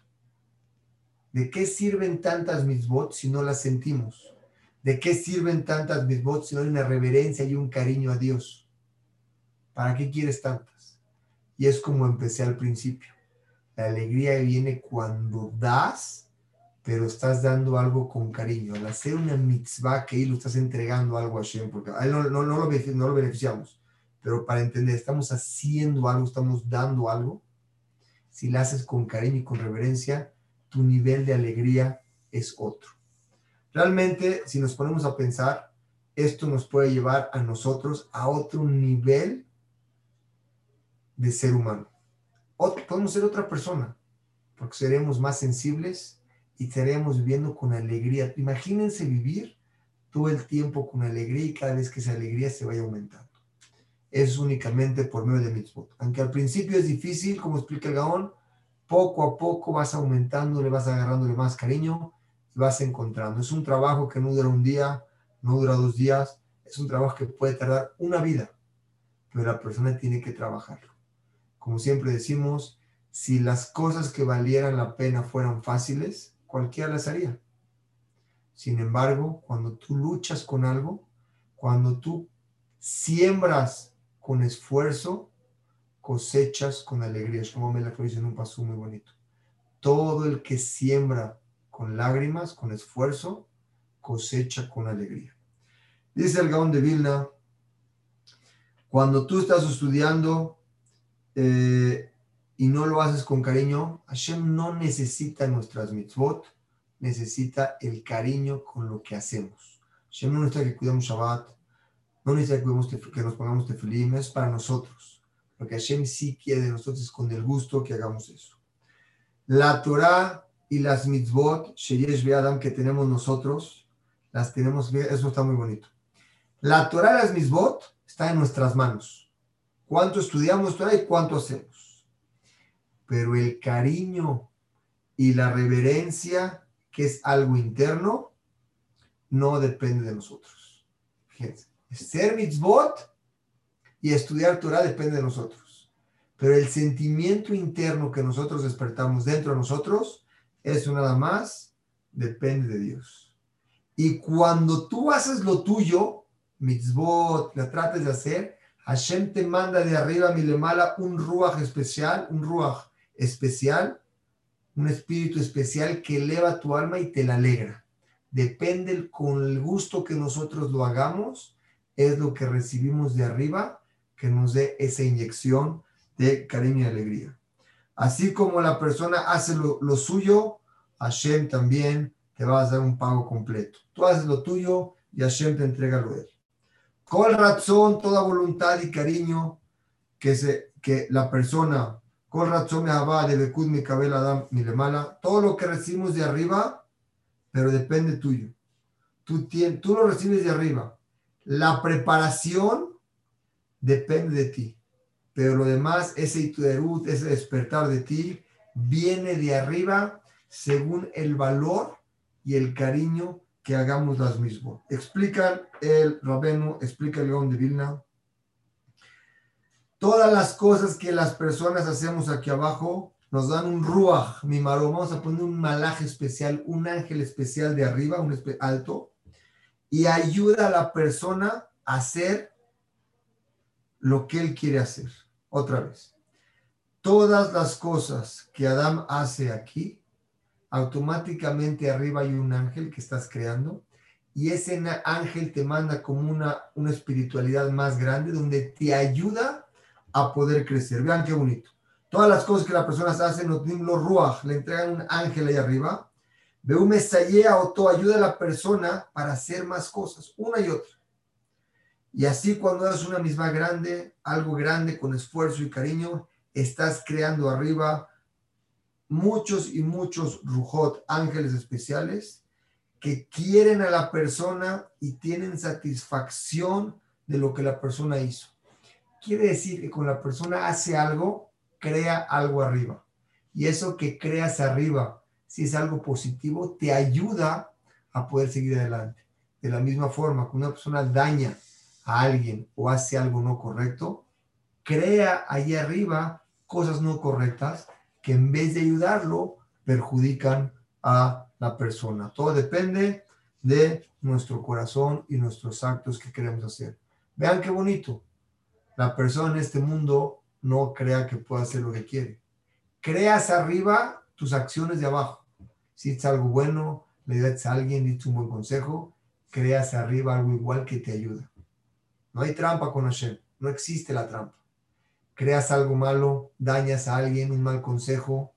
¿De qué sirven tantas mitzvot si no las sentimos? ¿De qué sirven tantas mitzvot si no hay una reverencia y un cariño a Dios? ¿Para qué quieres tantas? Y es como empecé al principio. La alegría viene cuando das pero estás dando algo con cariño. Al hacer una mitzvah que ahí lo estás entregando algo a Hashem, porque a no, no, no, lo, no lo beneficiamos, pero para entender, estamos haciendo algo, estamos dando algo. Si lo haces con cariño y con reverencia, tu nivel de alegría es otro. Realmente, si nos ponemos a pensar, esto nos puede llevar a nosotros a otro nivel de ser humano. podemos ser otra persona, porque seremos más sensibles, y estaremos viviendo con alegría. Imagínense vivir todo el tiempo con alegría y cada vez que esa alegría se vaya aumentando. Es únicamente por medio de mitzvot. Aunque al principio es difícil, como explica el Gaón, poco a poco vas aumentando, le vas agarrándole más cariño y vas encontrando. Es un trabajo que no dura un día, no dura dos días, es un trabajo que puede tardar una vida, pero la persona tiene que trabajarlo. Como siempre decimos, si las cosas que valieran la pena fueran fáciles, cualquiera las haría. Sin embargo, cuando tú luchas con algo, cuando tú siembras con esfuerzo, cosechas con alegría. Me la en un paso muy bonito. Todo el que siembra con lágrimas, con esfuerzo, cosecha con alegría. Dice el Gaón de Vilna, cuando tú estás estudiando eh, y no lo haces con cariño, Hashem no necesita nuestras mitzvot, necesita el cariño con lo que hacemos. Hashem no necesita que cuidemos Shabbat, no necesita que, que nos pongamos tefilim, es para nosotros. Lo que Hashem sí quiere de nosotros es con el gusto que hagamos eso. La Torah y las mitzvot, Sheyesh Be'adam, que tenemos nosotros, las tenemos, eso está muy bonito. La Torah y las mitzvot están en nuestras manos. ¿Cuánto estudiamos Torah y cuánto hacemos? Pero el cariño y la reverencia, que es algo interno, no depende de nosotros. Fíjense, ser mitzvot y estudiar Torah depende de nosotros. Pero el sentimiento interno que nosotros despertamos dentro de nosotros, eso nada más depende de Dios. Y cuando tú haces lo tuyo, mitzvot, la trates de hacer, Hashem te manda de arriba, mi mala, un ruach especial, un ruach especial, un espíritu especial que eleva tu alma y te la alegra. Depende con el gusto que nosotros lo hagamos, es lo que recibimos de arriba que nos dé esa inyección de cariño y alegría. Así como la persona hace lo, lo suyo, Hashem también te va a dar un pago completo. Tú haces lo tuyo y Hashem te entrega lo de él. Con razón, toda voluntad y cariño que, se, que la persona, todo lo que recibimos de arriba, pero depende tuyo. Tú, tú lo recibes de arriba. La preparación depende de ti. Pero lo demás, ese ituerut, ese despertar de ti, viene de arriba según el valor y el cariño que hagamos las mismas. Explica el Rabenu, explica el León de Vilna. Todas las cosas que las personas hacemos aquí abajo nos dan un ruach, mi maro. Vamos a poner un malaje especial, un ángel especial de arriba, un alto, y ayuda a la persona a hacer lo que él quiere hacer. Otra vez. Todas las cosas que Adán hace aquí automáticamente arriba hay un ángel que estás creando y ese ángel te manda como una, una espiritualidad más grande donde te ayuda a poder crecer. Vean qué bonito. Todas las cosas que las personas hacen, los ruach, le entregan un ángel ahí arriba. un mesayea o todo ayuda a la persona para hacer más cosas, una y otra. Y así cuando haces una misma grande, algo grande con esfuerzo y cariño, estás creando arriba muchos y muchos rujot, ángeles especiales, que quieren a la persona y tienen satisfacción de lo que la persona hizo. Quiere decir que cuando la persona hace algo, crea algo arriba. Y eso que creas arriba, si es algo positivo, te ayuda a poder seguir adelante. De la misma forma, cuando una persona daña a alguien o hace algo no correcto, crea ahí arriba cosas no correctas que en vez de ayudarlo, perjudican a la persona. Todo depende de nuestro corazón y nuestros actos que queremos hacer. Vean qué bonito. La persona en este mundo no crea que pueda hacer lo que quiere. Creas arriba tus acciones de abajo. Si es algo bueno, le das a alguien, dices un buen consejo, creas arriba algo igual que te ayuda. No hay trampa con Hashem. No existe la trampa creas algo malo, dañas a alguien, un mal consejo,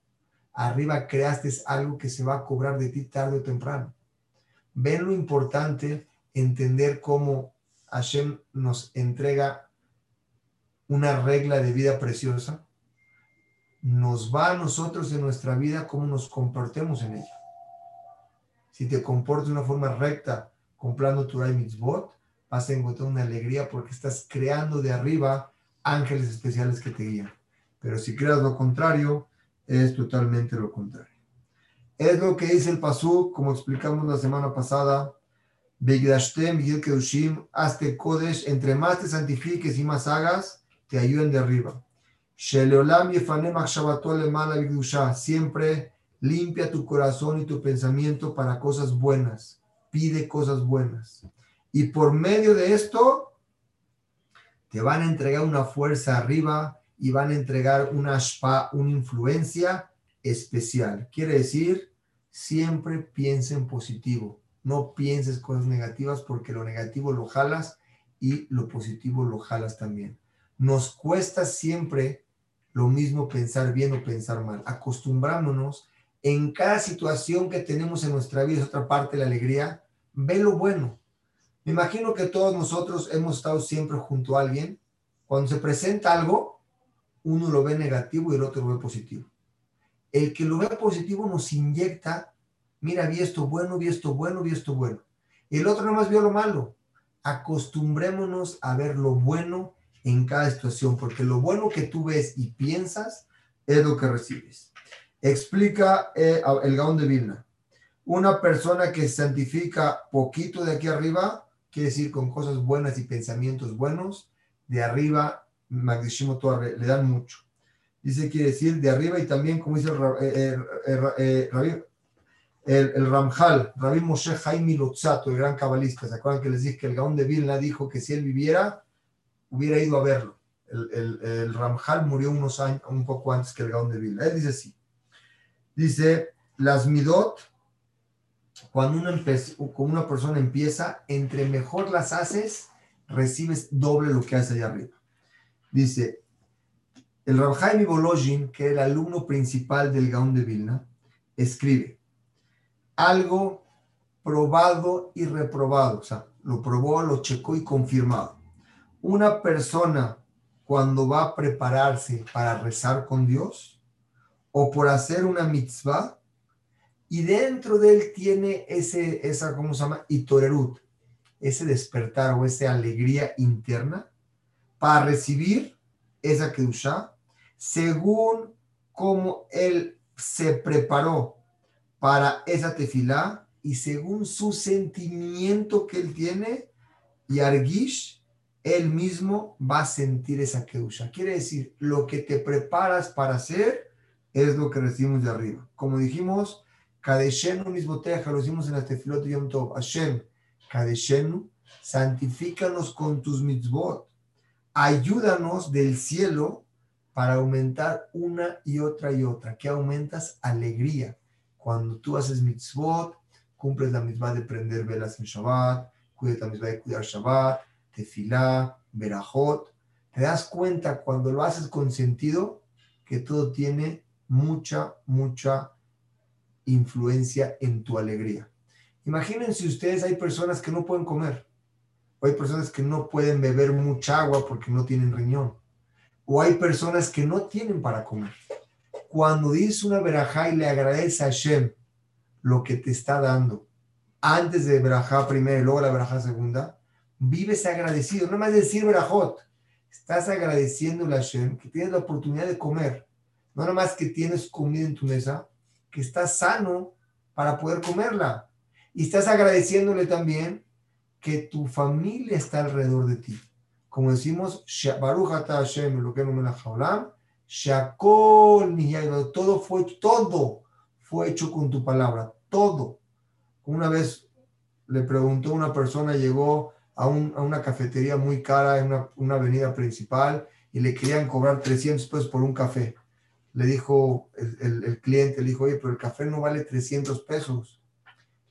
arriba creaste algo que se va a cobrar de ti tarde o temprano. Ven lo importante, entender cómo Hashem nos entrega una regla de vida preciosa, nos va a nosotros en nuestra vida cómo nos comportemos en ella. Si te comportas de una forma recta, comprando tu Mitzvot, vas a encontrar una alegría porque estás creando de arriba ángeles especiales que te guían. Pero si creas lo contrario, es totalmente lo contrario. Es lo que dice el Pasú, como explicamos la semana pasada. Kedushim, hazte Kodesh, entre más te santifiques y más hagas, te ayuden de arriba. Siempre limpia tu corazón y tu pensamiento para cosas buenas. Pide cosas buenas. Y por medio de esto, te van a entregar una fuerza arriba y van a entregar una spa, una influencia especial. Quiere decir, siempre piensa en positivo. No pienses cosas negativas porque lo negativo lo jalas y lo positivo lo jalas también. Nos cuesta siempre lo mismo pensar bien o pensar mal. Acostumbrámonos en cada situación que tenemos en nuestra vida, es otra parte de la alegría, ve lo bueno. Me imagino que todos nosotros hemos estado siempre junto a alguien. Cuando se presenta algo, uno lo ve negativo y el otro lo ve positivo. El que lo ve positivo nos inyecta, mira, vi esto bueno, vi esto bueno, vi esto bueno. Y el otro nomás vio lo malo. Acostumbrémonos a ver lo bueno en cada situación, porque lo bueno que tú ves y piensas es lo que recibes. Explica eh, el Gaón de Vilna. Una persona que santifica poquito de aquí arriba quiere decir con cosas buenas y pensamientos buenos, de arriba, Magdishimo Torre, le dan mucho. Dice, quiere decir de arriba y también, como dice el, eh, eh, eh, el, el, Ramjal, Rabbi Moshe Jaime Lotzato, el gran cabalista, ¿se acuerdan que les dije que el Gaón de Vilna dijo que si él viviera, hubiera ido a verlo? El, el, Ramjal murió unos años, un poco antes que el Gaón de Vilna. Él dice así. Dice, las Midot cuando una, una persona empieza, entre mejor las haces, recibes doble lo que hace allá arriba. Dice, El Rab Jaime que es el alumno principal del Gaón de Vilna, escribe algo probado y reprobado, o sea, lo probó, lo checó y confirmado. Una persona cuando va a prepararse para rezar con Dios o por hacer una mitzvah y dentro de él tiene ese, esa, ¿cómo se llama? Itorerut, ese despertar o esa alegría interna para recibir esa kedusha según cómo él se preparó para esa tefilá y según su sentimiento que él tiene, y Argish, él mismo va a sentir esa kedusha. Quiere decir, lo que te preparas para hacer es lo que recibimos de arriba. Como dijimos, Kadeshenu misboteja, lo hicimos en la tefilot Yom Tov. Hashem, Kadeshenu, santifícanos con tus mitzvot. Ayúdanos del cielo para aumentar una y otra y otra. que aumentas? Alegría. Cuando tú haces mitzvot, cumples la misma de prender velas en Shabbat, cuidas la misma de cuidar Shabbat, tefilá, berajot. Te das cuenta cuando lo haces con sentido que todo tiene mucha, mucha influencia en tu alegría. Imagínense ustedes, hay personas que no pueden comer, o hay personas que no pueden beber mucha agua porque no tienen riñón, o hay personas que no tienen para comer. Cuando dices una verajá y le agradece a Hashem lo que te está dando, antes de verajá primera y luego la verajá segunda, vives agradecido, no más decir verajot, estás agradeciendo a Hashem que tienes la oportunidad de comer, no nada más que tienes comida en tu mesa, que estás sano para poder comerla. Y estás agradeciéndole también que tu familia está alrededor de ti. Como decimos, lo que no todo fue, todo fue hecho con tu palabra, todo. Una vez le preguntó una persona, llegó a, una cafetería muy cara en una, avenida principal y le querían cobrar 300 pesos por un café le dijo el, cliente, le dijo, oye, pero el café no vale 300 pesos.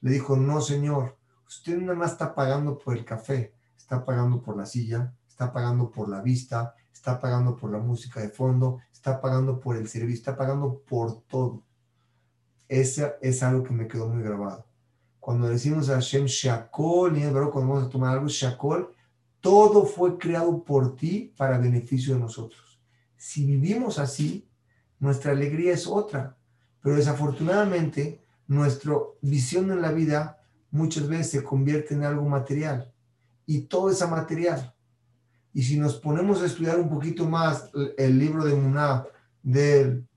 Le dijo, no, señor, usted nada más está pagando por el café, está pagando por la silla, está pagando por la vista, está pagando por la música de fondo, está pagando por el servicio, está pagando por todo. Ese es algo que me quedó muy grabado. Cuando decimos a Hashem Shakol, y cuando vamos a tomar algo Shakol, todo fue creado por ti para beneficio de nosotros. Si vivimos así, nuestra alegría es otra. Pero desafortunadamente, nuestra visión en la vida muchas veces se convierte en algo material. Y todo es material. Y si nos ponemos a estudiar un poquito más el libro de Muná del,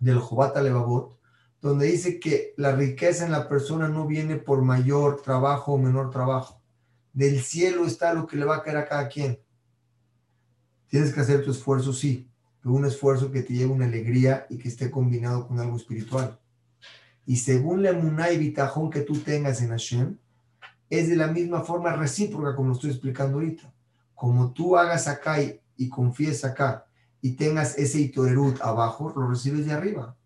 del Jobata Levavot, donde dice que la riqueza en la persona no viene por mayor trabajo o menor trabajo. Del cielo está lo que le va a caer a cada quien. Tienes que hacer tu esfuerzo, sí, un esfuerzo que te lleve una alegría y que esté combinado con algo espiritual. Y según la emuná y bitajón que tú tengas en Hashem, es de la misma forma recíproca como lo estoy explicando ahorita. Como tú hagas acá y, y confíes acá y tengas ese itorerut abajo, lo recibes de arriba.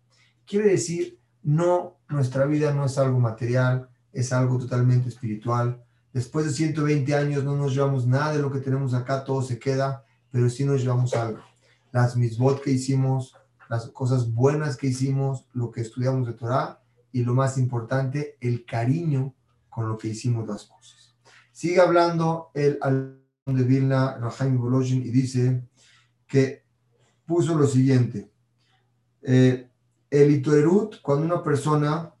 Quiere decir, no, nuestra vida no es algo material, es algo totalmente espiritual. Después de 120 años no nos llevamos nada de lo que tenemos acá, todo se queda, pero sí nos llevamos algo las misbot que hicimos, las cosas buenas que hicimos, lo que estudiamos de Torah y lo más importante, el cariño con lo que hicimos las cosas. Sigue hablando el alumno de Vilna, Rahaim Volozhin, y dice que puso lo siguiente. Eh, el itoerut, cuando una persona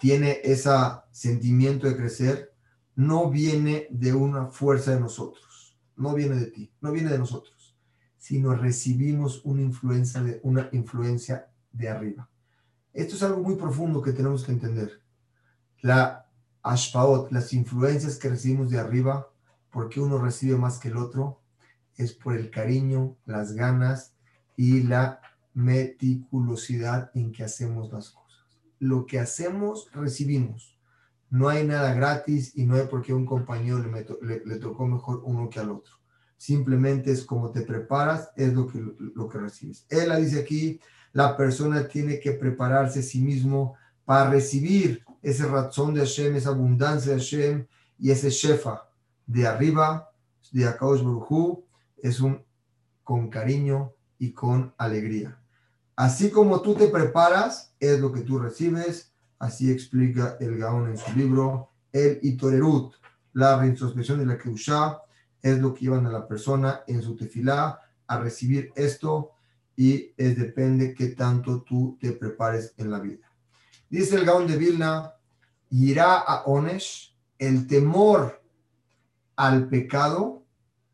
tiene ese sentimiento de crecer, no viene de una fuerza de nosotros, no viene de ti, no viene de nosotros sino recibimos una influencia de, una influencia de arriba. Esto es algo muy profundo que tenemos que entender. La ashpaot, las influencias que recibimos de arriba, porque uno recibe más que el otro, es por el cariño, las ganas y la meticulosidad en que hacemos las cosas. Lo que hacemos, recibimos. No hay nada gratis y no hay por qué un compañero le, le tocó mejor uno que al otro simplemente es como te preparas, es lo que, lo que recibes. Él dice aquí, la persona tiene que prepararse a sí mismo para recibir ese razón de Hashem, esa abundancia de Hashem y ese shefa de arriba, de Akaosh Baruchu, es un con cariño y con alegría. Así como tú te preparas, es lo que tú recibes. Así explica el Gaón en su libro, El Itorerut, la reintrospección de la Keusha, es lo que llevan a la persona en su tefilá a recibir esto y es depende qué tanto tú te prepares en la vida. Dice el Gaón de Vilna, irá a Onesh, el temor al pecado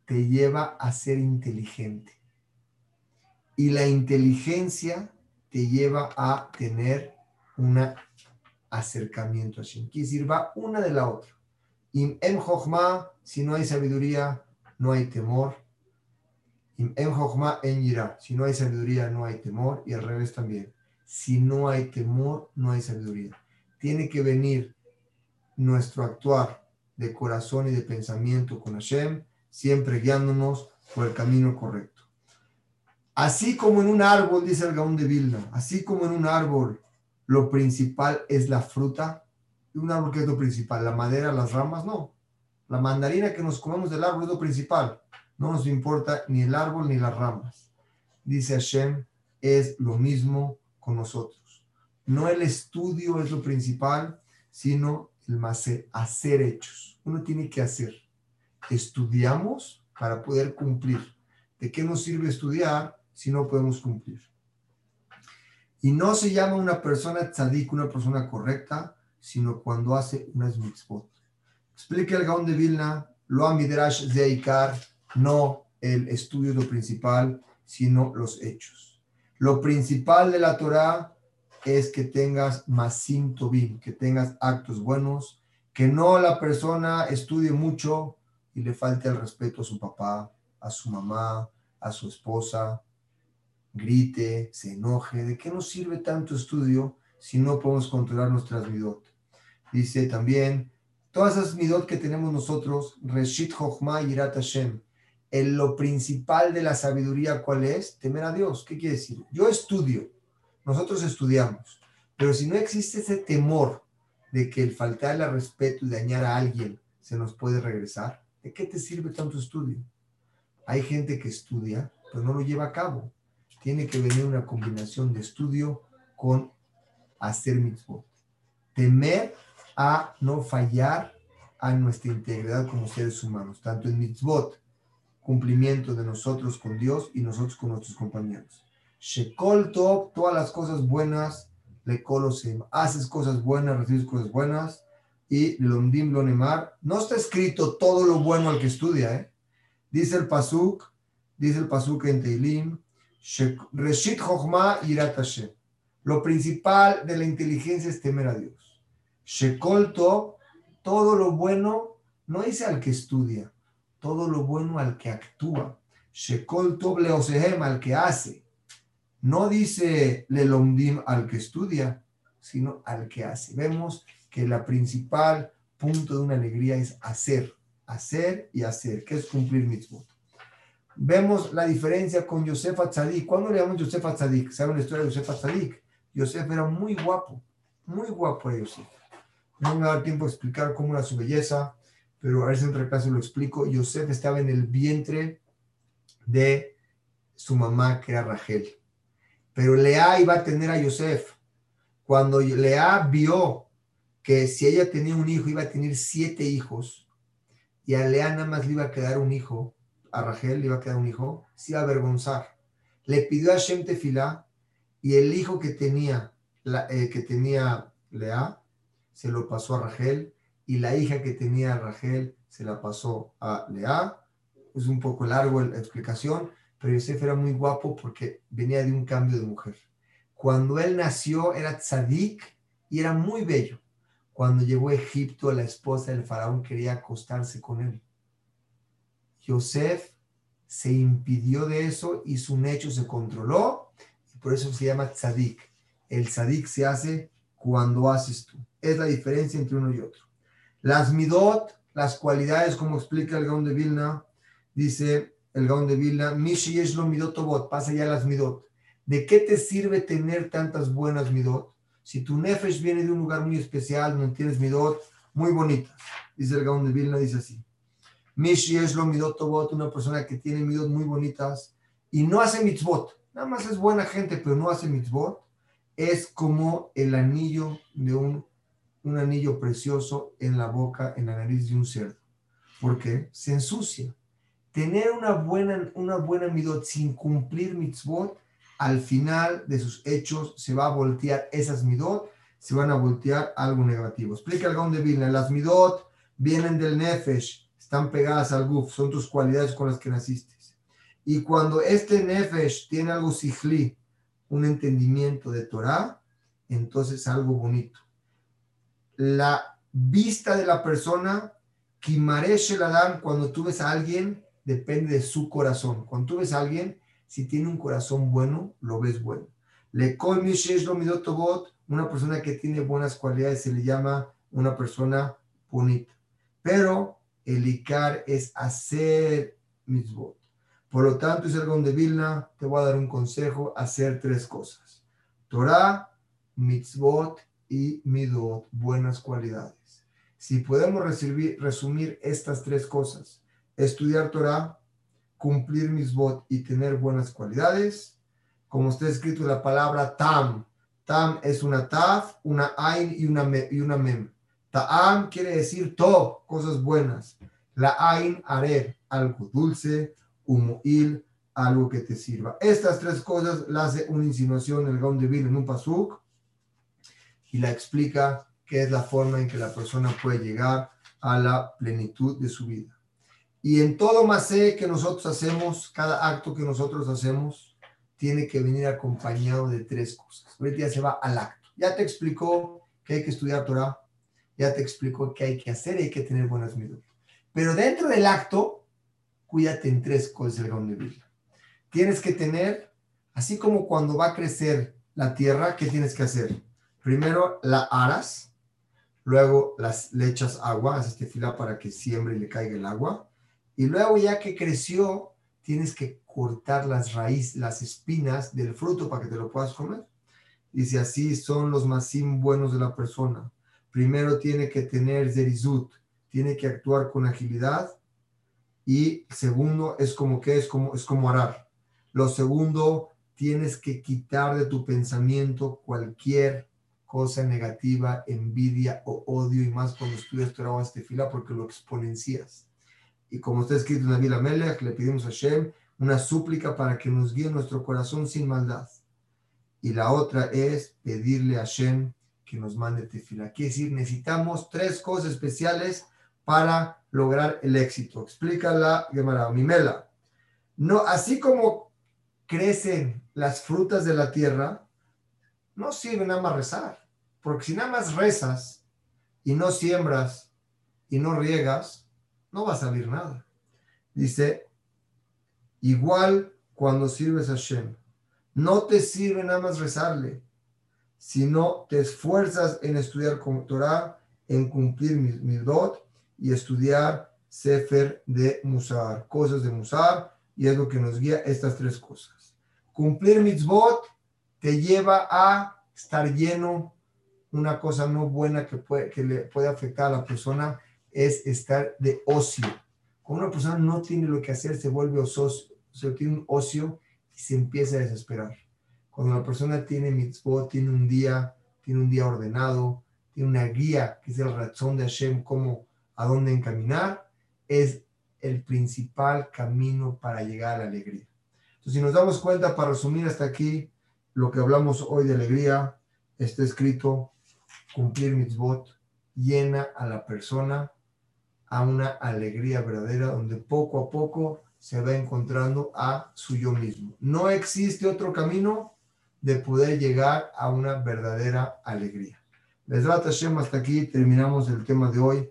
te lleva a ser inteligente. Y la inteligencia te lleva a tener un acercamiento a Shem. Quiere decir, va una de la otra. en si no hay sabiduría, no hay temor. en en si no hay sabiduría, no hay temor. Y al revés también. Si no hay temor, no hay sabiduría. Tiene que venir nuestro actuar de corazón y de pensamiento con Hashem siempre guiándonos por el camino correcto. Así como en un árbol, dice el Gaón de Vilna, así como en un árbol lo principal es la fruta, un árbol que es lo principal, la madera, las ramas, no. La mandarina que nos comemos del árbol es lo principal. No nos importa ni el árbol ni las ramas. Dice Hashem, es lo mismo con nosotros. No el estudio es lo principal, sino el hacer hechos. Uno tiene que hacer estudiamos para poder cumplir. ¿De qué nos sirve estudiar si no podemos cumplir? Y no se llama una persona tzadik, una persona correcta, sino cuando hace unas mitzvot. Explica el Gaón de Vilna, lo amidrash no el estudio lo principal, sino los hechos. Lo principal de la Torah es que tengas masim tobim, que tengas actos buenos, que no la persona estudie mucho y le falte el respeto a su papá, a su mamá, a su esposa, grite, se enoje. ¿De qué nos sirve tanto estudio si no podemos controlar nuestras midot? Dice también, todas esas midot que tenemos nosotros, Reshit Chochma y Hashem, en lo principal de la sabiduría, ¿cuál es? Temer a Dios. ¿Qué quiere decir? Yo estudio, nosotros estudiamos, pero si no existe ese temor de que el faltarle respeto y dañar a alguien se nos puede regresar, ¿De qué te sirve tanto estudio? Hay gente que estudia, pero no lo lleva a cabo. Tiene que venir una combinación de estudio con hacer mitzvot. Temer a no fallar a nuestra integridad como seres humanos, tanto en mitzvot, cumplimiento de nosotros con Dios y nosotros con nuestros compañeros. Shekol top, todas las cosas buenas, le colosem, haces cosas buenas, recibes cosas buenas, y Londim Lonemar. No está escrito todo lo bueno al que estudia, ¿eh? Dice el Pasuk, dice el Pasuk en Teilim, Reshit Chochma Irat Lo principal de la inteligencia es temer a Dios. Shekolto, todo lo bueno, no dice al que estudia, todo lo bueno al que actúa. Shekolto Bleosehem, al que hace. No dice Lelomdim al que estudia, sino al que hace. Vemos que la principal punto de una alegría es hacer, hacer y hacer, que es cumplir mitzvot. Vemos la diferencia con Yosef Atzadik. ¿Cuándo le llamamos Yosef Atzadik? ¿Saben la historia de Yosef Atzadik? Yosef era muy guapo, muy guapo era Yosef. No me va a dar tiempo de explicar cómo era su belleza, pero a ver si en otra clase lo explico. Yosef estaba en el vientre de su mamá, que era Rachel. Pero Lea iba a tener a Yosef. Cuando Lea vio que si ella tenía un hijo, iba a tener siete hijos, y a Lea nada más le iba a quedar un hijo, a Rachel le iba a quedar un hijo, se iba a avergonzar. Le pidió a Shem Tefilá, y el hijo que tenía, la, eh, que tenía Lea, se lo pasó a Rachel, y la hija que tenía Rachel se la pasó a Lea. Es un poco largo la explicación, pero Yosef era muy guapo porque venía de un cambio de mujer. Cuando él nació era tzadik y era muy bello. Cuando llegó a Egipto, la esposa del faraón quería acostarse con él. Yosef se impidió de eso y su hecho se controló y por eso se llama tzadik. El tzadik se hace cuando haces tú. Es la diferencia entre uno y otro. Las midot, las cualidades, como explica el Gaón de Vilna, dice el Gaón de Vilna, Mishi es lo midotobot, pasa ya las midot. ¿De qué te sirve tener tantas buenas midot? Si tu nefesh viene de un lugar muy especial, no tienes midot muy bonita. Dice el Gaón de Vilna, dice así. Mishi es lo midot una persona que tiene midot muy bonitas. y no hace mitzvot, nada más es buena gente, pero no hace mitzvot, es como el anillo de un, un anillo precioso en la boca, en la nariz de un cerdo. porque Se ensucia. Tener una buena, una buena midot sin cumplir mitzvot, al final de sus hechos se va a voltear esas midot, se van a voltear algo negativo. Explica el Gaon de Vilna, las midot vienen del nefesh, están pegadas al guf, son tus cualidades con las que naciste. Y cuando este nefesh tiene algo sihli, un entendimiento de Torah, entonces algo bonito. La vista de la persona, Kimaresh dan cuando tú ves a alguien, depende de su corazón. Cuando tú ves a alguien, si tiene un corazón bueno, lo ves bueno. Le una persona que tiene buenas cualidades se le llama una persona bonita. Pero el Icar es hacer mitzvot. Por lo tanto, el de Vilna, te voy a dar un consejo, hacer tres cosas. Torah, mitzvot y midot, buenas cualidades. Si podemos resumir estas tres cosas, estudiar Torah, cumplir mitzvot y tener buenas cualidades, como está escrito la palabra tam. Tam es una taf, una ain y una, y una mem. Ta'am quiere decir to, cosas buenas. La ain, arer, algo dulce il algo que te sirva. Estas tres cosas la hace una insinuación el Gaon de Vil en un pasuk y la explica qué es la forma en que la persona puede llegar a la plenitud de su vida. Y en todo sé que nosotros hacemos, cada acto que nosotros hacemos, tiene que venir acompañado de tres cosas. Ahorita ya se va al acto. Ya te explicó que hay que estudiar Torah, ya te explicó que hay que hacer y hay que tener buenas medidas. Pero dentro del acto cuídate en tres cosas del de Vilna. Tienes que tener, así como cuando va a crecer la tierra, ¿qué tienes que hacer? Primero la aras, luego las, le echas agua, haces este fila para que siembre y le caiga el agua, y luego ya que creció, tienes que cortar las raíces, las espinas del fruto para que te lo puedas comer. Dice así son los más buenos de la persona. Primero tiene que tener zerizut, tiene que actuar con agilidad y segundo, es como que es como, es como arar. Lo segundo, tienes que quitar de tu pensamiento cualquier cosa negativa, envidia o odio, y más cuando estudias Torah este fila, porque lo exponencias. Y como está escrito en la Biblia Melech, le pedimos a Shem una súplica para que nos guíe nuestro corazón sin maldad. Y la otra es pedirle a Shem que nos mande tefila. Quiere decir, necesitamos tres cosas especiales para lograr el éxito. Explica la Gemara, Mimela. No, así como crecen las frutas de la tierra, no sirve nada más rezar. Porque si nada más rezas y no siembras y no riegas, no va a salir nada. Dice, igual cuando sirves a Shem, no te sirve nada más rezarle, sino te esfuerzas en estudiar con Torah, en cumplir mis dot y estudiar Sefer de Musar, cosas de Musar, y es lo que nos guía estas tres cosas. Cumplir mitzvot te lleva a estar lleno. Una cosa no buena que, puede, que le puede afectar a la persona es estar de ocio. Cuando una persona no tiene lo que hacer, se vuelve ocioso, se tiene un ocio y se empieza a desesperar. Cuando la persona tiene mitzvot, tiene un día, tiene un día ordenado, tiene una guía, que es el razón de Hashem, como a dónde encaminar, es el principal camino para llegar a la alegría. Entonces, si nos damos cuenta, para resumir hasta aquí, lo que hablamos hoy de alegría, está escrito, cumplir mitzvot llena a la persona a una alegría verdadera, donde poco a poco se va encontrando a su yo mismo. No existe otro camino de poder llegar a una verdadera alegría. Les Hashem, hasta aquí terminamos el tema de hoy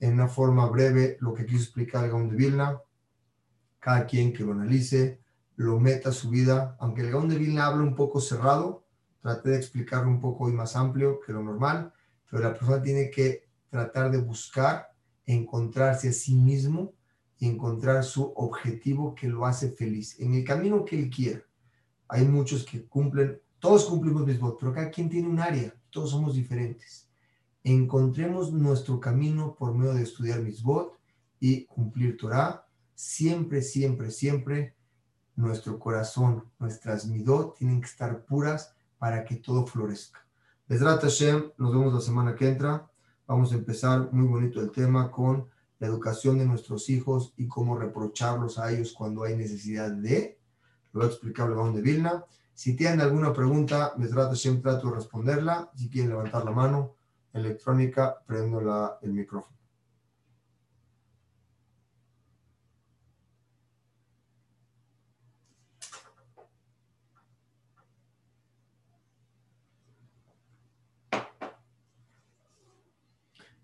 en una forma breve lo que quiso explicar el Gaón de Vilna. Cada quien que lo analice, lo meta a su vida. Aunque el Gaón de Vilna habla un poco cerrado, traté de explicarlo un poco hoy más amplio que lo normal, pero la persona tiene que tratar de buscar encontrarse a sí mismo y encontrar su objetivo que lo hace feliz en el camino que él quiera. Hay muchos que cumplen, todos cumplimos mismo, pero cada quien tiene un área, todos somos diferentes encontremos nuestro camino por medio de estudiar Mitzvot y cumplir Torah, siempre, siempre, siempre nuestro corazón, nuestras midot tienen que estar puras para que todo florezca. Besrat Hashem, nos vemos la semana que entra. Vamos a empezar muy bonito el tema con la educación de nuestros hijos y cómo reprocharlos a ellos cuando hay necesidad de. Lo el de Vilna. Si tienen alguna pregunta, Besrat Hashem trato de responderla. Si quieren levantar la mano electrónica, prendo la, el micrófono.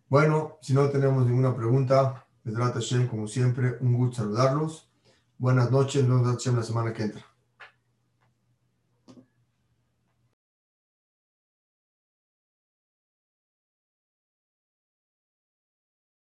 Bueno, si no tenemos ninguna pregunta, Hashem, como siempre, un gusto saludarlos. Buenas noches, nos vemos la semana que entra.